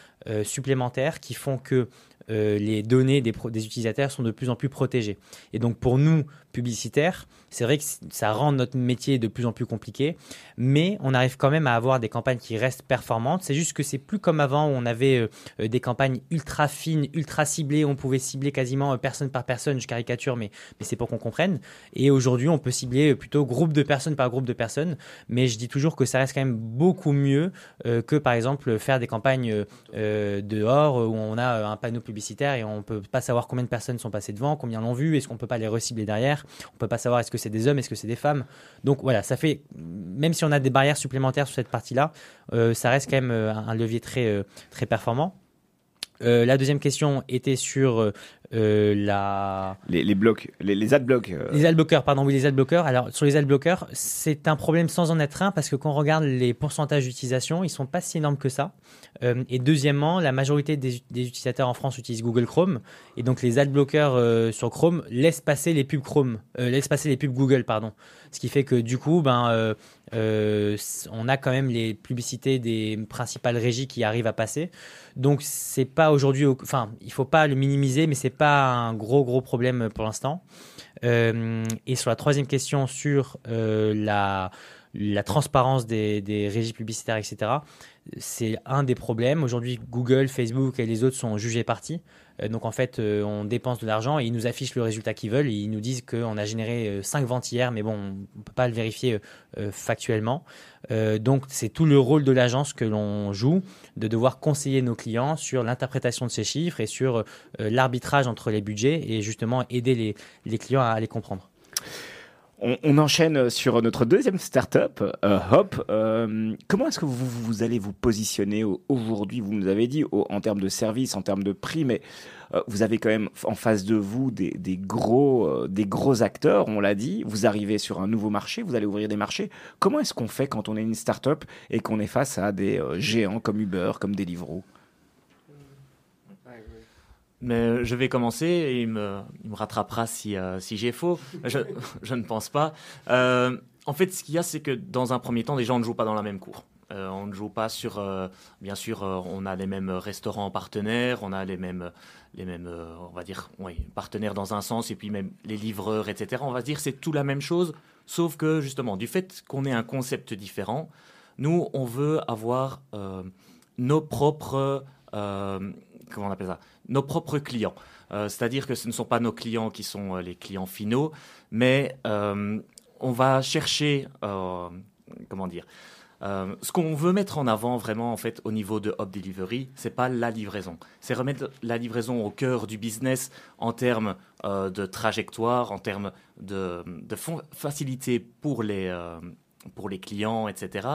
supplémentaires qui font que les données des, des, utilisateurs sont de plus en plus protégées. Et donc pour nous, publicitaires, c'est vrai que ça rend notre métier de plus en plus compliqué, mais on arrive quand même à avoir des campagnes qui restent performantes. C'est juste que c'est plus comme avant où on avait euh, euh, des campagnes ultra fines, ultra ciblées, on pouvait cibler quasiment euh, personne par personne, je caricature, mais, c'est pour qu'on comprenne. Et aujourd'hui, on peut cibler plutôt groupe de personnes par groupe de personnes, mais je dis toujours que ça reste quand même beaucoup mieux que par exemple faire des campagnes dehors où on a un panneau publicitaire et on peut pas savoir combien de personnes sont passées devant, combien l'ont vu, est-ce qu'on peut pas les recibler derrière, on peut pas savoir est-ce que c'est des hommes, est-ce que c'est des femmes? Donc voilà, ça fait, même si on a des barrières supplémentaires sur cette partie-là, euh, ça reste quand même euh, un levier très, euh, très performant. La deuxième question était sur la... Les, les, blocs, les, les adblocks. Les adblockers, pardon, oui, les adblockers. Alors, sur les adblockers, c'est un problème sans en être un parce que quand on regarde les pourcentages d'utilisation, ils sont pas si énormes que ça. Euh, et deuxièmement, la majorité des, utilisateurs en France utilisent Google Chrome. Et donc, les adblockers euh, sur Chrome laissent passer les pubs Chrome, euh, laissent passer les pubs Google, pardon. Ce qui fait que du coup, ben, on a quand même les publicités des principales régies qui arrivent à passer. Donc, c'est pas aujourd'hui, enfin, il faut pas le minimiser, mais c'est pas un gros, gros problème pour l'instant. et sur la troisième question sur la la transparence des, des, régies publicitaires, etc. C'est un des problèmes. Aujourd'hui, Google, Facebook et les autres sont jugés partis. Euh, donc en fait, euh, on dépense de l'argent et ils nous affichent le résultat qu'ils veulent. ils nous disent qu'on a généré 5 euh, ventes hier, mais bon, on ne peut pas le vérifier factuellement. donc c'est tout le rôle de l'agence que l'on joue, de devoir conseiller nos clients sur l'interprétation de ces chiffres et sur l'arbitrage entre les budgets et justement aider les, les clients à les comprendre. On, enchaîne sur notre deuxième startup, euh, Hop. Euh, comment est-ce que vous, allez vous positionner aujourd'hui? Vous nous avez dit en termes de service, en termes de prix, mais euh, vous avez quand même en face de vous des, gros, des gros acteurs, on l'a dit. Vous arrivez sur un nouveau marché, vous allez ouvrir des marchés. Comment est-ce qu'on fait quand on est une startup et qu'on est face à des géants comme Uber, comme Deliveroo? Mais je vais commencer et il me, rattrapera si, euh, si j'ai faux. Je, ne pense pas. Euh, en fait, ce qu'il y a, c'est que dans un premier temps, les gens ne jouent pas dans la même cour. Euh, on ne joue pas sur. Euh, bien sûr, euh, on a les mêmes restaurants partenaires, on a les mêmes, les mêmes, on va dire, oui, partenaires dans un sens, et puis même les livreurs, etc. On va dire c'est tout la même chose, sauf que justement, du fait qu'on ait un concept différent, nous, on veut avoir nos propres comment on appelle ça? Nos propres clients. Euh, c'est-à-dire que ce ne sont pas nos clients qui sont euh, les clients finaux, mais euh, on va chercher, comment dire, ce qu'on veut mettre en avant vraiment en fait au niveau de Hop Delivery, c'est pas la livraison, c'est remettre la livraison au cœur du business en termes de trajectoire, en termes de, facilité pour les pour les clients, etc.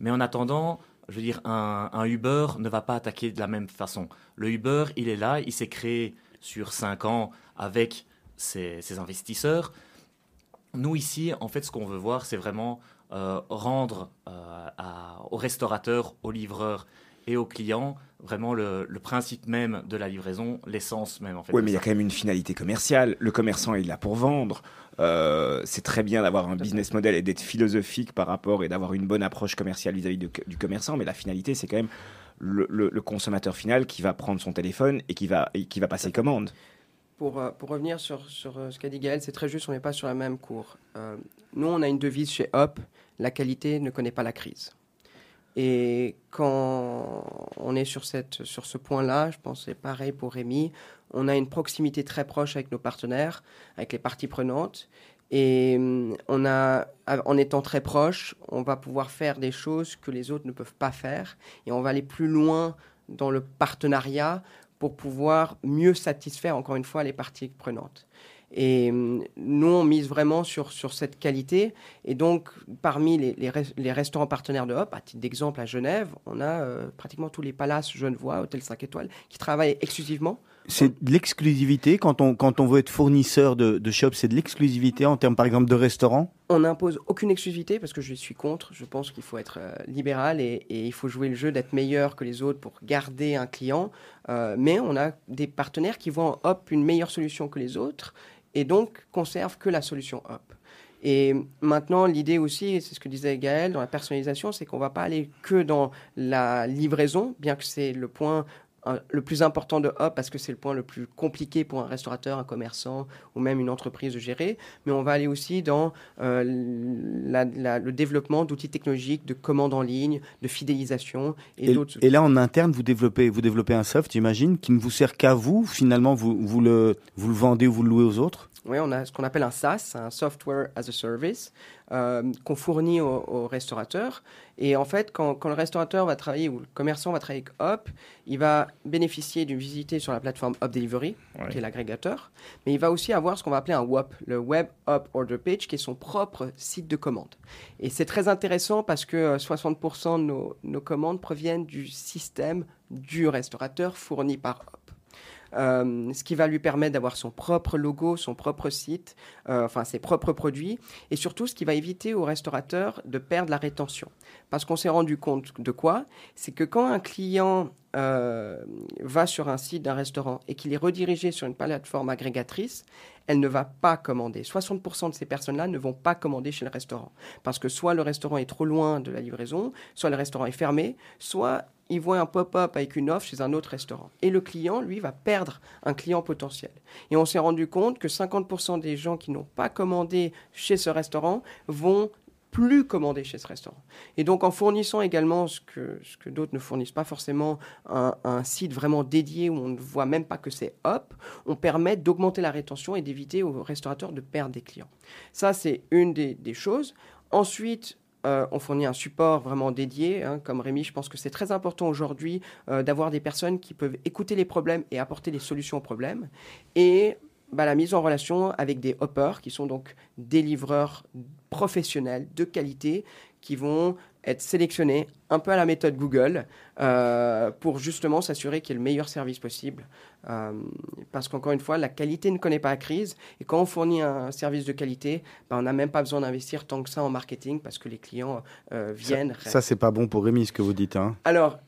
Mais en attendant, je veux dire, un, Uber ne va pas attaquer de la même façon. Le Uber, il est là, il s'est créé sur 5 ans avec ses, investisseurs. Nous, ici, en fait, ce qu'on veut voir, c'est vraiment euh, rendre, euh, aux restaurateurs, aux livreurs et aux clients vraiment le, principe même de la livraison, l'essence même en fait. Oui, mais il y a quand même une finalité commerciale. Le commerçant est là pour vendre. Euh, c'est très bien d'avoir un business model et d'être philosophique par rapport et d'avoir une bonne approche commerciale vis-à-vis du commerçant, mais la finalité, c'est quand même le, consommateur final qui va prendre son téléphone et qui va, et qui va passer commande. Pour, euh, pour revenir sur, sur euh, ce qu'a dit Gaël, c'est très juste, on n'est pas sur la même cour. nous, on a une devise chez Hop, la qualité ne connaît pas la crise. Et quand on est sur, cette, sur ce point-là, je pense que c'est pareil pour Rémi, on a une proximité très proche avec nos partenaires, avec les parties prenantes. Et hum, on a, en étant très proche, on va pouvoir faire des choses que les autres ne peuvent pas faire. Et on va aller plus loin dans le partenariat pour pouvoir mieux satisfaire, encore une fois, les parties prenantes. Et hum, nous, on mise vraiment sur, sur cette qualité. Et donc, parmi les, les, restaurants partenaires de Hop, à titre d'exemple, à Genève, on a euh, pratiquement tous les palaces genevois, hôtels 5 étoiles, qui travaillent exclusivement c'est de l'exclusivité quand on, quand on veut être fournisseur de, de shop, c'est de l'exclusivité en termes par exemple de restaurant On n'impose aucune exclusivité parce que je suis contre. Je pense qu'il faut être euh, libéral et, et, il faut jouer le jeu d'être meilleur que les autres pour garder un client. Euh, mais on a des partenaires qui voient en Hop une meilleure solution que les autres et donc conservent que la solution Hop. Et maintenant, l'idée aussi, c'est ce que disait Gaël dans la personnalisation, c'est qu'on ne va pas aller que dans la livraison, bien que c'est le point le plus important de Hop parce que c'est le point le plus compliqué pour un restaurateur, un commerçant ou même une entreprise de gérer. Mais on va aller aussi dans euh, le développement d'outils technologiques, de commandes en ligne, de fidélisation et, d'autres. Et là, en interne, vous développez, vous développez un soft, j'imagine, qui ne vous sert qu'à vous. Finalement, vous, vous, le, vous le vendez ou vous le louez aux autres? Oui, on a ce qu'on appelle un SaaS, un Software as a Service, euh, qu'on fournit aux, restaurateurs. Et en fait, quand, le restaurateur va travailler ou le commerçant va travailler avec Hop, il va bénéficier d'une visite sur la plateforme Hop Delivery, qui est l'agrégateur. Mais il va aussi avoir ce qu'on va appeler un WOP, le Web Hop Order Page, qui est son propre site de commande. Et c'est très intéressant parce que 60% euh, de nos, nos commandes proviennent du système du restaurateur fourni par Hop. Euh, ce qui va lui permettre d'avoir son propre logo, son propre site, euh, enfin ses propres produits, et surtout ce qui va éviter aux restaurateurs de perdre la rétention. Parce qu'on s'est rendu compte de quoi? C'est que quand un client euh, va sur un site d'un restaurant et qu'il est redirigé sur une plateforme agrégatrice, elle ne va pas commander. 60% de ces personnes-là ne vont pas commander chez le restaurant. Parce que soit le restaurant est trop loin de la livraison, soit le restaurant est fermé, soit il voit un pop-up avec une offre chez un autre restaurant. Et le client, lui, va perdre un client potentiel. Et on s'est rendu compte que 50% des gens qui n'ont pas commandé chez ce restaurant vont plus commander chez ce restaurant. Et donc en fournissant également ce que, d'autres ne fournissent pas forcément, un, site vraiment dédié où on ne voit même pas que c'est hop, on permet d'augmenter la rétention et d'éviter aux restaurateurs de perdre des clients. Ça, c'est une des, choses. Ensuite, euh, on fournit un support vraiment dédié. Hein, comme Rémi, je pense que c'est très important aujourd'hui euh, d'avoir des personnes qui peuvent écouter les problèmes et apporter des solutions aux problèmes. Et bah, la mise en relation avec des hoppers, qui sont donc des livreurs professionnels de qualité, qui vont être sélectionnés un peu à la méthode Google euh, pour justement s'assurer qu'il y ait le meilleur service possible. Euh, parce qu'encore une fois, la qualité ne connaît pas la crise. Et quand on fournit un service de qualité, bah, on n'a même pas besoin d'investir tant que ça en marketing parce que les clients euh, viennent. Ça, ça c'est pas bon pour Rémi ce que vous dites. Hein. Alors,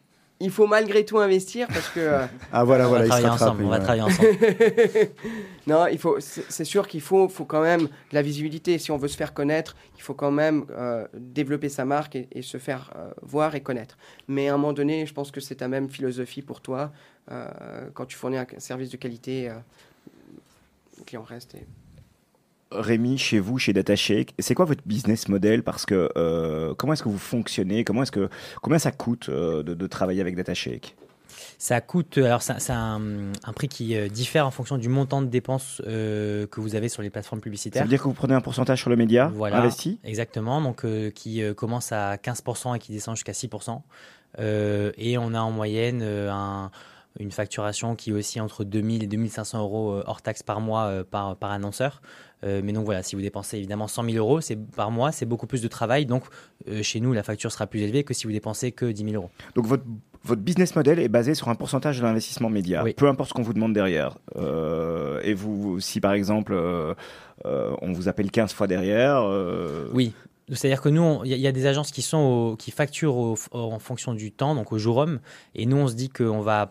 il faut malgré tout investir parce que. Euh, ah voilà, on voilà, va travailler ensemble. On va travailler ensemble. non, il faut. C'est sûr qu'il faut, faut quand même de la visibilité. Si on veut se faire connaître, il faut quand même euh, développer sa marque et, se faire euh, voir et connaître. Mais à un moment donné, je pense que c'est ta même philosophie pour toi. quand tu fournis un service de qualité, le client reste. Et... Rémi, chez vous, chez DataShake, c'est quoi votre business model? Parce que euh, comment est-ce que vous fonctionnez? Comment est-ce que combien ça coûte euh, de, travailler avec DataShake ça coûte, alors c'est un, prix qui euh, diffère en fonction du montant de dépenses que vous avez sur les plateformes publicitaires. Ça veut dire que vous prenez un pourcentage sur le média voilà, investi? Exactement, donc qui commence à 15% et qui descend jusqu'à 6%. et on a en moyenne un, une facturation qui est aussi entre 2000 et 2500 euros hors taxe par mois par, par annonceur. Euh, mais donc voilà, si vous dépensez évidemment 100 000 euros c'est par mois, c'est beaucoup plus de travail. Donc euh, chez nous, la facture sera plus élevée que si vous dépensez que 10 000 euros. Donc votre, votre business model est basé sur un pourcentage de l'investissement média, peu importe ce qu'on vous demande derrière. Euh, et vous, si par exemple on vous appelle 15 fois derrière. Oui. C'est-à-dire que nous, il y, a des agences qui sont qui facturent en fonction du temps, donc au jour homme, et nous on se dit qu'on va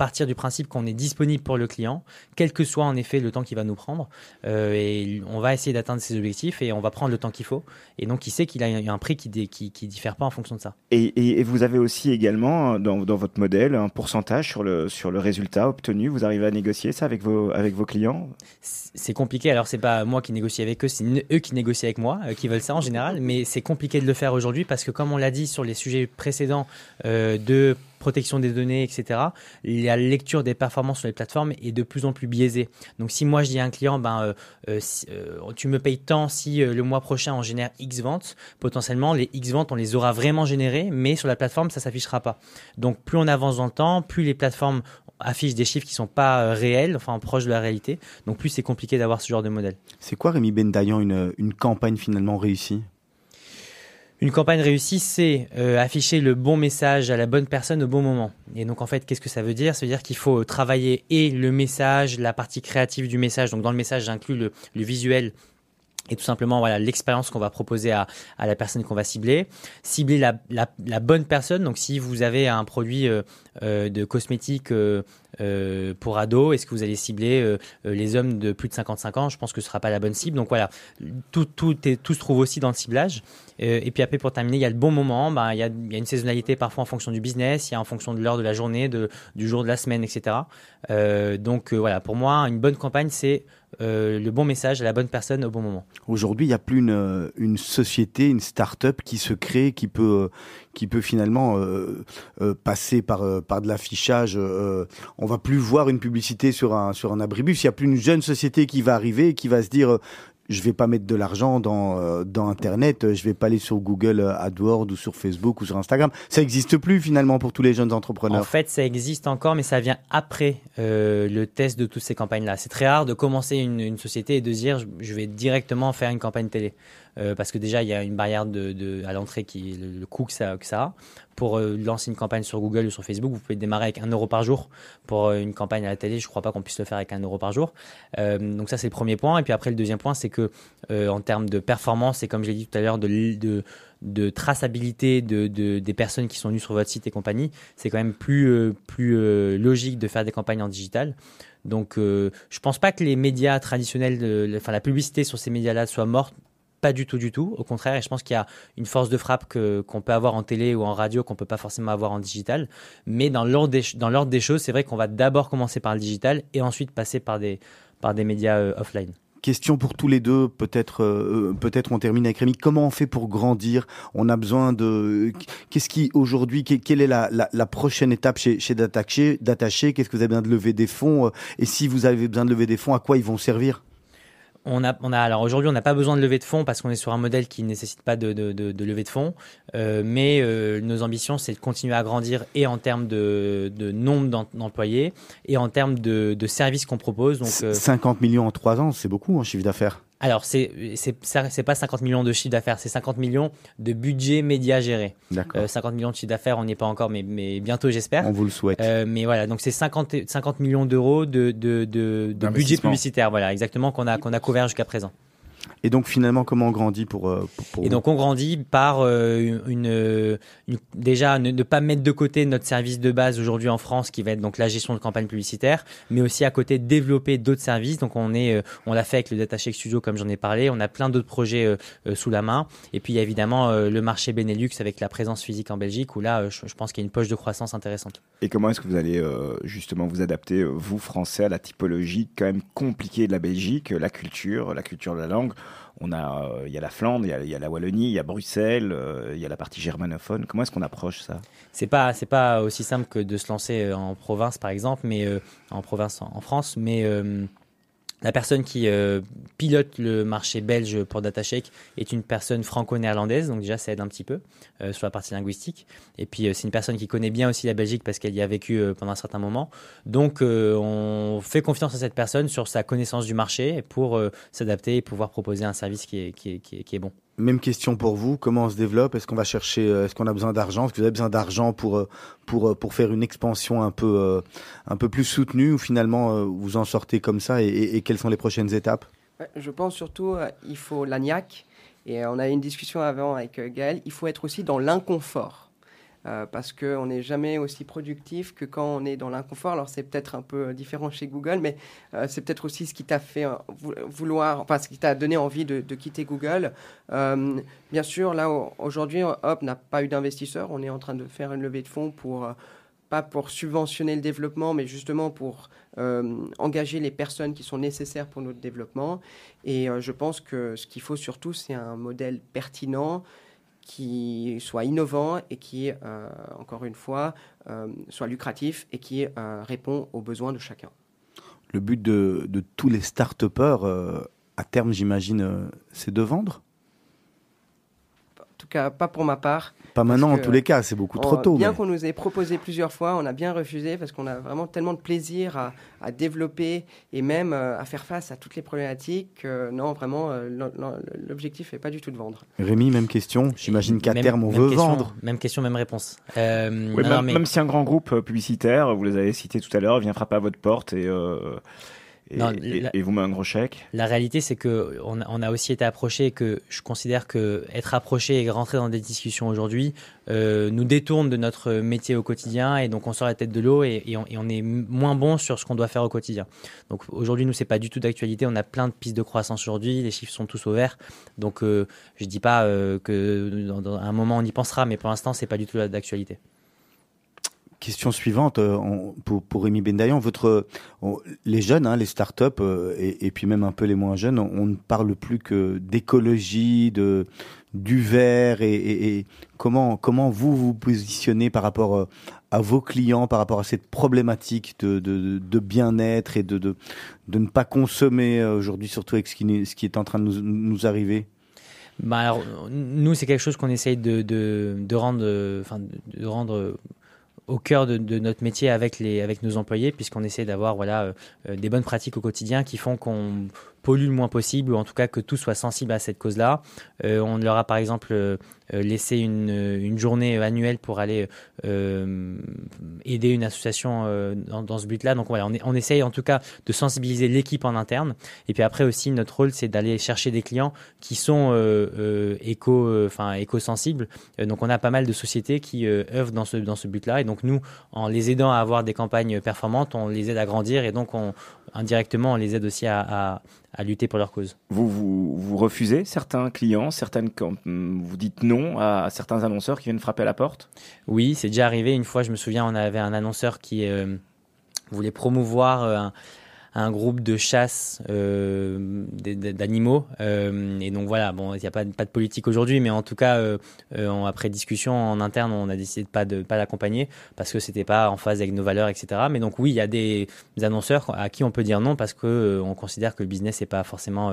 partir du principe qu'on est disponible pour le client, quel que soit en effet le temps qu'il va nous prendre. Euh, et on va essayer d'atteindre ses objectifs et on va prendre le temps qu'il faut. Et donc, il sait qu'il a un prix qui, ne qui, diffère pas en fonction de ça. Et, vous avez aussi également dans, dans, votre modèle un pourcentage sur le, sur le résultat obtenu. Vous arrivez à négocier ça avec vos, avec vos clients? C'est compliqué. Alors, c'est pas moi qui négocie avec eux, c'est eux qui négocient avec moi, euh, qui veulent ça en général. Mais c'est compliqué de le faire aujourd'hui parce que, comme on l'a dit sur les sujets précédents euh, de protection des données, etc., la lecture des performances sur les plateformes est de plus en plus biaisée. Donc si moi je dis à un client, ben, euh, euh, euh, tu me payes tant si le mois prochain on génère X ventes, potentiellement les X ventes on les aura vraiment générées, mais sur la plateforme ça s'affichera pas. Donc plus on avance dans le temps, plus les plateformes affichent des chiffres qui sont pas réels, enfin proches de la réalité. Donc plus c'est compliqué d'avoir ce genre de modèle. C'est quoi Rémi Bendayan une campagne finalement réussie? Une campagne réussie, c'est euh, afficher le bon message à la bonne personne au bon moment. Et donc en fait, qu'est-ce que ça veut dire? Ça veut dire qu'il faut travailler et le message, la partie créative du message. Donc dans le message, j'inclus le, le visuel et tout simplement voilà l'expérience qu'on va proposer à, à la personne qu'on va cibler cibler la, la, bonne personne donc si vous avez un produit euh, euh de cosmétiques euh, pour ados Est-ce que vous allez cibler les hommes de plus de 55 ans? Je pense que ce sera pas la bonne cible. Donc voilà, tout, tout, est, tout se trouve aussi dans le ciblage. et puis après, pour terminer, il y a le bon moment. Ben, il, y a, il y a une saisonnalité parfois en fonction du business, il y a en fonction de l'heure de la journée, de, du jour de la semaine, etc. donc voilà, pour moi, une bonne campagne, c'est le bon message à la bonne personne au bon moment. Aujourd'hui, il n'y a plus une, une société, une start-up qui se crée, qui peut, qui peut finalement euh, euh, passer par, euh, par de l'affichage. on va plus voir une publicité sur un, sur un abribus. Il n'y a plus une jeune société qui va arriver et qui va se dire je vais pas mettre de l'argent dans, dans Internet, je vais pas aller sur Google AdWords ou sur Facebook ou sur Instagram. Ça n'existe plus finalement pour tous les jeunes entrepreneurs. En fait, ça existe encore, mais ça vient après le test de toutes ces campagnes-là. C'est très rare de commencer une, une, société et de dire je vais directement faire une campagne télé. Euh, parce que déjà il y a une barrière à l'entrée qui est le, coût que ça, a. Pour euh, lancer une campagne sur Google ou sur Facebook, vous pouvez démarrer avec 1 euro par jour. Pour euh, une campagne à la télé, je ne crois pas qu'on puisse le faire avec 1 euro par jour. donc ça c'est le premier point. Et puis après le deuxième point, c'est que en termes de performance et comme je l'ai dit tout à l'heure, de, de traçabilité de, de, des personnes qui sont venues sur votre site et compagnie, c'est quand même plus, plus logique de faire des campagnes en digital. Donc, je je pense pas que les médias traditionnels, enfin la publicité sur ces médias-là soit morte pas du tout, du tout. Au contraire, et je pense qu'il y a une force de frappe qu'on peut avoir en télé ou en radio qu'on peut pas forcément avoir en digital. Mais dans l'ordre des, choses, c'est vrai qu'on va d'abord commencer par le digital et ensuite passer par des, médias euh, offline. Question pour tous les deux, peut-être euh, peut-être on termine avec Rémi. Comment on fait pour grandir? On a besoin de qu'est-ce qui aujourd'hui quelle est la, la, la, prochaine étape chez chez Dataché? Qu'est-ce que vous avez besoin de lever des fonds? Euh, Et si vous avez besoin de lever des fonds, à quoi ils vont servir? On a, on a, alors aujourd'hui, on n'a pas besoin de lever de fonds parce qu'on est sur un modèle qui ne nécessite pas de, de, de, lever de fonds. Euh, mais euh, nos ambitions, c'est de continuer à grandir et en termes de, nombre d'employés et en termes de, services qu'on propose. Donc, 50 euh, millions en 3 ans, c'est beaucoup en chiffre d'affaires. Alors, c'est c'est pas 50 millions de chiffre d'affaires, c'est 50 millions de budget média géré. D'accord. 50 millions de chiffre d'affaires, on n'y est pas encore, mais, mais bientôt, j'espère. On vous le souhaite. mais voilà, donc c'est 50, 50 millions d'euros de, de, de, de budget publicitaire, voilà, exactement, qu'on a, qu'on a couvert jusqu'à présent. Et donc finalement, comment on grandit pour, euh, Et donc on grandit par euh, une, déjà ne, pas mettre de côté notre service de base aujourd'hui en France, qui va être donc la gestion de campagne publicitaire, mais aussi à côté développer d'autres services. Donc on est, euh, on l'a fait avec le DataShake Studio, comme j'en ai parlé. On a plein d'autres projets sous la main. Et puis il y a évidemment le marché Benelux avec la présence physique en Belgique, où là, je, je pense qu'il y a une poche de croissance intéressante. Et comment est-ce que vous allez justement vous adapter, vous Français, à la typologie quand même compliquée de la Belgique, la culture, la culture de la langue? On a, euh, il y a la Flandre, il y a, la Wallonie, il y a Bruxelles, euh, il y a la partie germanophone. Comment est-ce qu'on approche ça? C'est pas, c'est pas aussi simple que de se lancer euh, en province, par exemple, mais en province en, France, mais la personne qui euh, pilote le marché belge pour DataShake est une personne franco-néerlandaise, donc déjà ça aide un petit peu euh, sur la partie linguistique. Et puis euh, c'est une personne qui connaît bien aussi la Belgique parce qu'elle y a vécu pendant un certain moment. Donc on fait confiance à cette personne sur sa connaissance du marché pour s'adapter et pouvoir proposer un service qui est, qui est, qui est bon. Même question pour vous, comment on se développe? Est-ce qu'on va chercher, euh, est-ce qu'on a besoin d'argent? Est-ce que vous avez besoin d'argent pour, euh, pour, euh, pour faire une expansion un peu, un peu plus soutenue ou finalement vous en sortez comme ça et, quelles sont les prochaines étapes? Je pense surtout il faut l'ANIAC Et on a eu une discussion avant avec Gaël, il faut être aussi dans l'inconfort. Euh, parce qu'on n'est jamais aussi productif que quand on est dans l'inconfort. Alors c'est peut-être un peu différent chez Google, mais euh, c'est peut-être aussi ce qui t'a fait euh, vouloir, enfin ce qui t'a donné envie de, quitter Google. bien sûr, là aujourd'hui, Hop n'a pas eu d'investisseur. On est en train de faire une levée de fonds pour pas pour subventionner le développement, mais justement pour engager les personnes qui sont nécessaires pour notre développement. Et je pense que ce qu'il faut surtout, c'est un modèle pertinent qui soit innovant et qui, euh, encore une fois, euh, soit lucratif et qui euh, répond aux besoins de chacun. Le but de, tous les start-upers, à terme, j'imagine, c'est de vendre? En tout cas, pas pour ma part. Pas maintenant, en tous les cas, c'est beaucoup trop tôt. Bien qu'on nous ait proposé plusieurs fois, on a bien refusé parce qu'on a vraiment tellement de plaisir à, à développer et même euh, à faire face à toutes les problématiques. non, vraiment, euh, l'objectif n'est pas du tout de vendre. Rémi, même question. J'imagine qu'à terme, on veut vendre. Même question, même réponse. Euh, même, même, si un grand groupe publicitaire, vous les avez cités tout à l'heure, vient frapper à votre porte et et, vous met un gros chèque La réalité, c'est que on, a aussi été approché et que je considère que être approché et rentrer dans des discussions aujourd'hui euh, nous détourne de notre métier au quotidien et donc on sort la tête de l'eau et, on, est moins bon sur ce qu'on doit faire au quotidien. Donc aujourd'hui, nous, c'est pas du tout d'actualité. On a plein de pistes de croissance aujourd'hui. Les chiffres sont tous au vert. Donc euh, je dis pas euh, que dans, un moment on y pensera, mais pour l'instant, c'est pas du tout d'actualité. Question suivante euh, pour, Rémi Bendayan. Votre, les jeunes, hein, les startups euh, et, puis même un peu les moins jeunes, on, ne parle plus que d'écologie, de du vert et, comment comment vous vous positionnez par rapport euh, à vos clients, par rapport à cette problématique de, bien-être et de, de, ne pas consommer aujourd'hui, surtout avec ce qui, est en train de nous, arriver? Bah alors, nous, c'est quelque chose qu'on essaye de, de rendre, enfin, de rendre au cœur de, notre métier avec, les, avec nos employés, puisqu'on essaie d'avoir voilà, euh, euh, des bonnes pratiques au quotidien qui font qu'on pollue le moins possible, ou en tout cas que tout soit sensible à cette cause-là. Euh, on leur a par exemple euh, laisser une, une, journée annuelle pour aller euh, aider une association euh, dans, ce but-là. Donc voilà, on, on, essaye en tout cas de sensibiliser l'équipe en interne. Et puis après aussi, notre rôle, c'est d'aller chercher des clients qui sont éco, enfin éco-sensibles. donc on a pas mal de sociétés qui œuvrent dans ce, dans ce but-là. Et donc nous, en les aidant à avoir des campagnes performantes, on les aide à grandir et donc on, indirectement, on les aide aussi à, à, à lutter pour leur cause. Vous, vous, vous refusez certains clients, certaines, vous dites non à certains annonceurs qui viennent frapper à la porte? Oui, c'est déjà arrivé. Une fois, je me souviens, on avait un annonceur qui euh, voulait promouvoir euh, un, un groupe de chasse euh, d'animaux. Euh, et donc voilà, bon, il n'y a pas, de politique aujourd'hui, mais en tout cas, euh, après discussion en interne, on a décidé de pas de pas l'accompagner parce que c'était pas en phase avec nos valeurs, etc. Mais donc oui, il y a des, annonceurs à qui on peut dire non parce que on considère que le business n'est pas forcément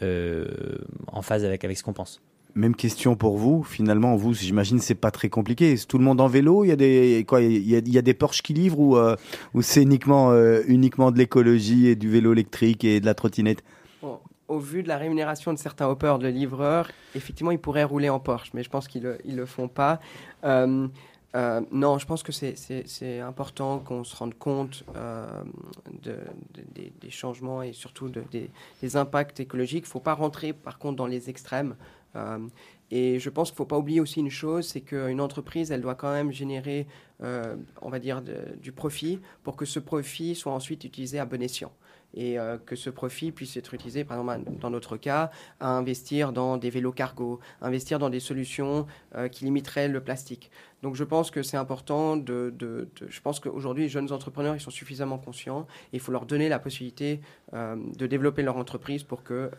en phase avec avec ce qu'on pense. Même question pour vous. Finalement, vous, j'imagine, c'est pas très compliqué. Tout le monde en vélo. Il y a des quoi Il y des Porsche qui livrent ou, euh, c'est uniquement euh, uniquement de l'écologie et du vélo électrique et de la trottinette? au vu de la rémunération de certains hoppers de livreurs, effectivement, ils pourraient rouler en Porsche, mais je pense qu'ils le, ils le font pas. Euh, non, je pense que c'est important qu'on se rende compte de, des changements et surtout de, des, des, impacts écologiques. Il ne faut pas rentrer par contre dans les extrêmes. Euh, et je pense qu'il ne faut pas oublier aussi une chose, c'est qu'une entreprise, elle doit quand même générer, euh, on va dire, du profit pour que ce profit soit ensuite utilisé à bon escient et euh, que ce profit puisse être utilisé, par exemple, dans notre cas, à investir dans des vélos cargo, investir dans des solutions qui limiteraient le plastique. Donc je pense que c'est important Je pense qu'aujourd'hui, les jeunes entrepreneurs, ils sont suffisamment conscients il faut leur donner la possibilité de développer leur entreprise pour que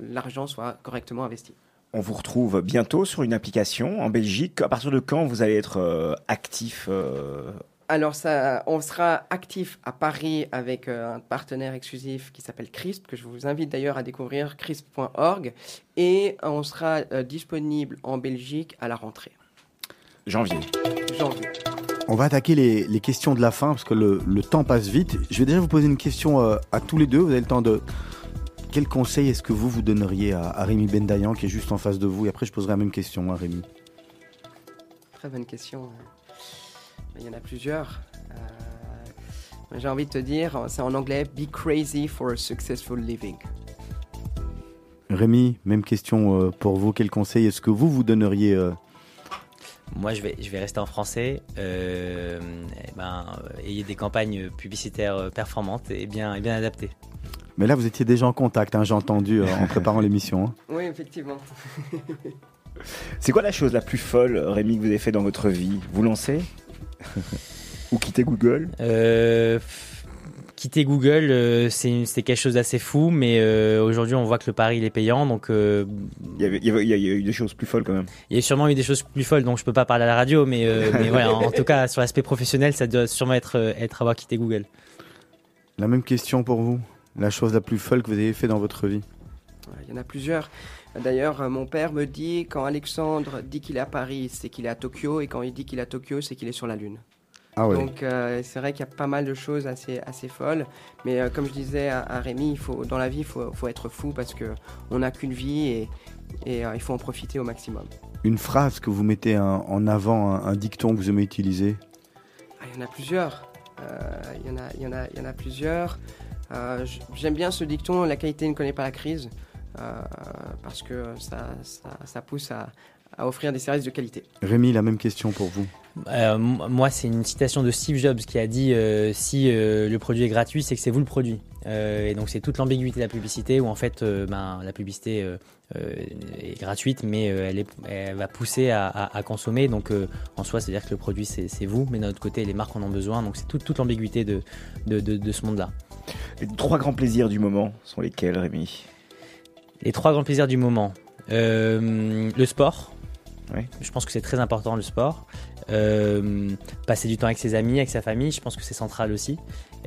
l'argent soit correctement investi. On vous retrouve bientôt sur une application en Belgique. À partir de quand vous allez être euh, actif euh? Alors, ça, on sera actif à Paris avec un partenaire exclusif qui s'appelle CRISP, que je vous invite d'ailleurs à découvrir, crisp.org. Et on sera disponible en Belgique à la rentrée. Janvier. Janvier. On va attaquer les, questions de la fin parce que le, le, temps passe vite. Je vais déjà vous poser une question à tous les deux. Vous avez le temps de, quel conseil est-ce que vous vous donneriez à, Rémi Bendayan qui est juste en face de vous? Et après, je poserai la même question à Rémi. Très bonne question. Il y en a plusieurs. Euh, j'ai envie de te dire, c'est en anglais, be crazy for a successful living. Rémi, même question euh, pour vous. Quel conseil est-ce que vous vous donneriez euh, Moi, je vais, je vais rester en français. Euh, eh ben, ayez des campagnes publicitaires performantes et bien, et bien adaptées. Mais là, vous étiez déjà en contact, hein, j'ai entendu euh, en préparant l'émission. hein. Oui, effectivement. C'est quoi la chose la plus folle, Rémi, que vous avez fait dans votre vie? Vous lancez? Ou quitter Google? Euh, quitter Google, euh, c'est une- c'est quelque chose d'assez fou, mais euh, aujourd'hui, on voit que le pari il est payant, donc euh, il y, avait- il y avait- il y a eu des choses plus folles quand même. il y a sûrement eu des choses plus folles, donc je peux pas parler à la radio, mais, euh, mais voilà, en tout cas, sur l'aspect professionnel, ça doit sûrement être, euh, être avoir quitté Google. La même question pour vous? La chose la plus folle que vous avez fait dans votre vie. Il y en a plusieurs. D'ailleurs, euh, mon père me dit quand Alexandre dit qu'il est à Paris, c'est qu'il est à Tokyo, et quand il dit qu'il est à Tokyo, c'est qu'il est sur la Lune. Ah ouais. Donc euh, c'est vrai qu'il y a pas mal de choses assez, assez folles. Mais euh, comme je disais à, à Rémi, il faut, dans la vie, il faut, faut être fou parce qu'on n'a qu'une vie et, et euh, il faut en profiter au maximum. Une phrase que vous mettez un- en avant, un, un dicton que vous aimez utiliser? Ah, il y en a plusieurs. Il, y en a, il, y en a, il y en a plusieurs. Euh, J'aime bien ce dicton, la qualité ne connaît pas la crise, euh, parce que ça, ça pousse à, à offrir des services de qualité. Rémi, la même question pour vous. Euh, moi, c'est une citation de Steve Jobs qui a dit euh, si euh, le produit est gratuit, c'est que c'est vous le produit. Euh, et donc, c'est toute l'ambiguïté de la publicité où en fait, euh, ben, la publicité est gratuite, mais euh, elle, est, elle va pousser à, à- à consommer. Donc, euh, en soi, c'est-à-dire que le produit, c'est c'est vous, mais d'un autre côté, les marques en ont besoin. Donc, c'est toute, toute l'ambiguïté de, de, de- de ce monde-là. Les trois grands plaisirs du moment sont lesquels, Rémi? Les trois grands plaisirs du moment. Euh, le sport. Je pense que c'est très important le sport. Euh, passer du temps avec ses amis, avec sa famille, je pense que c'est central aussi.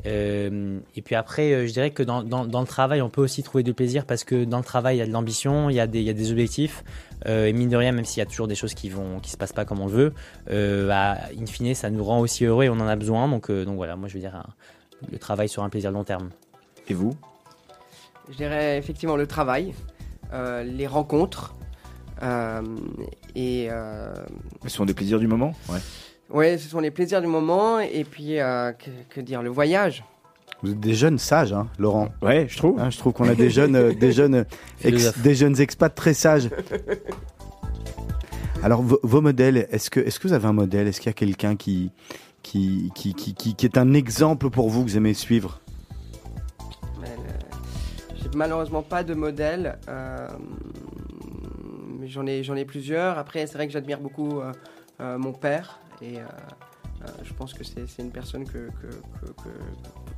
Euh, et puis après, euh, je dirais que dans, dans- dans le travail, on peut aussi trouver du plaisir parce que dans le travail, il y a de l'ambition, il y, a des- il y a des objectifs. Euh, et mine de rien, même s'il y a toujours des choses qui vont, qui se passent pas comme on le veut, euh, bah, in fine, ça nous rend aussi heureux et on en a besoin. Donc, euh, donc voilà, moi je veux dire, un- le travail sur un plaisir long terme. Et vous? Je dirais effectivement le travail, euh, les rencontres et euh, Ce sont des plaisirs du moment Ouais. ouais, ce sont les plaisirs du moment et puis euh, que, que dire le voyage. Vous êtes des jeunes sages, hein, Laurent. Ouais, je trouve. Hein, je trouve qu'on a des jeunes, euh, des jeunes, ex- des jeunes expats très sages. Alors, vos, vos modèles, est-ce que, est-ce que vous avez un modèle? Est-ce qu'il y a quelqu'un qui, qui, qui, qui, qui, qui est un exemple pour vous que vous aimez suivre? Mais, euh, J'ai malheureusement pas de modèle, euh, j'en ai, j'en ai plusieurs. Après, c'est vrai que j'admire beaucoup euh, euh, mon père et euh, je pense que c'est une personne que,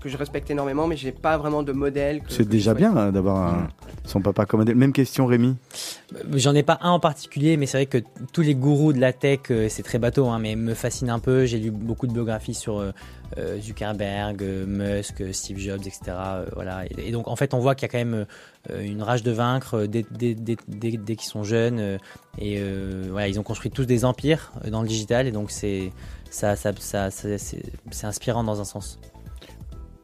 que- je respecte énormément, mais j'ai pas vraiment de modèle. C'est déjà bien hein, d'avoir un- son papa comme modèle. Même question, Rémi. J'en ai pas un en particulier, mais c'est vrai que tous les gourous de la tech, euh, c'est très bateau, hein, mais me fascinent un peu. J'ai lu beaucoup de biographies sur euh, euh, Zuckerberg, euh, Musk, euh, Steve Jobs, etc. euh, voilà. Et, et donc en fait, on voit qu'il y a quand même euh, une rage de vaincre euh, dès, dès, dès, dès- dès qu'ils sont jeunes. euh, et euh, voilà, ils ont construit tous des empires euh, dans le digital, et donc c'est ça, ça, ça, ça- c'est c'est inspirant dans un sens.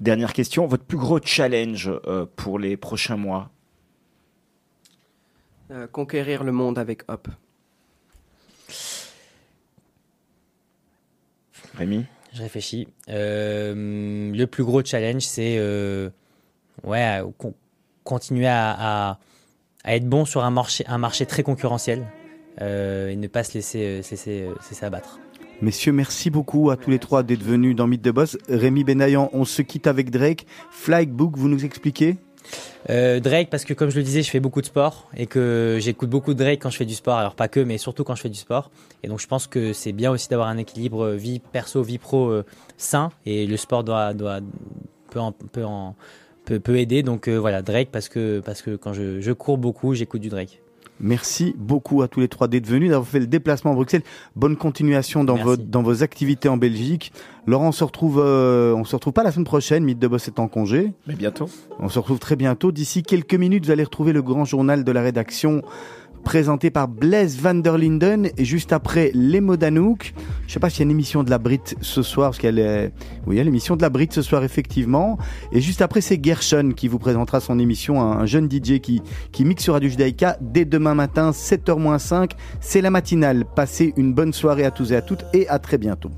Dernière question, votre plus gros challenge euh, pour les prochains mois? Euh, conquérir le monde avec Hop. Rémi? Je réfléchis. Euh, le plus gros challenge, c'est euh, ouais, con- continuer à, à- à être bon sur un marché, un marché très concurrentiel euh, et ne pas se laisser, euh, se laisser, euh, se laisser abattre. Messieurs, merci beaucoup à tous les trois d'être venus dans Mythe de Boss. Rémi Benayan, on se quitte avec Drake. Flybook, vous nous expliquez Euh, Drake, parce que comme je le disais, je fais beaucoup de sport et que j'écoute beaucoup de Drake quand je fais du sport. Alors pas que, mais surtout quand je fais du sport. Et donc je pense que c'est bien aussi d'avoir un équilibre vie perso, vie pro euh, sain. Et le sport doit, doit peut, en, aider. Donc euh, voilà, Drake, parce que, parce que quand je, je cours beaucoup, j'écoute du Drake. Merci beaucoup à tous les trois d'être venus, d'avoir fait le déplacement à Bruxelles. Bonne continuation dans, Merci. vos, dans vos activités en Belgique. Laurent, on se retrouve, euh, on se retrouve pas la semaine prochaine. Mythe de Boss est en congé. Mais bientôt. On se retrouve très bientôt. D'ici quelques minutes, vous allez retrouver le grand journal de la rédaction présenté par Blaise van der Linden juste après les mots d'Anouk. Je sais pas s'il y a une émission de la Brit ce soir parce qu'elle est oui, il y a l'émission de la Brit ce soir effectivement et juste après c'est Gershon qui vous présentera son émission un, un jeune DJ qui qui mixe sur dès demain matin 7h-5. C'est la matinale. Passez une bonne soirée à tous et à toutes et à très bientôt.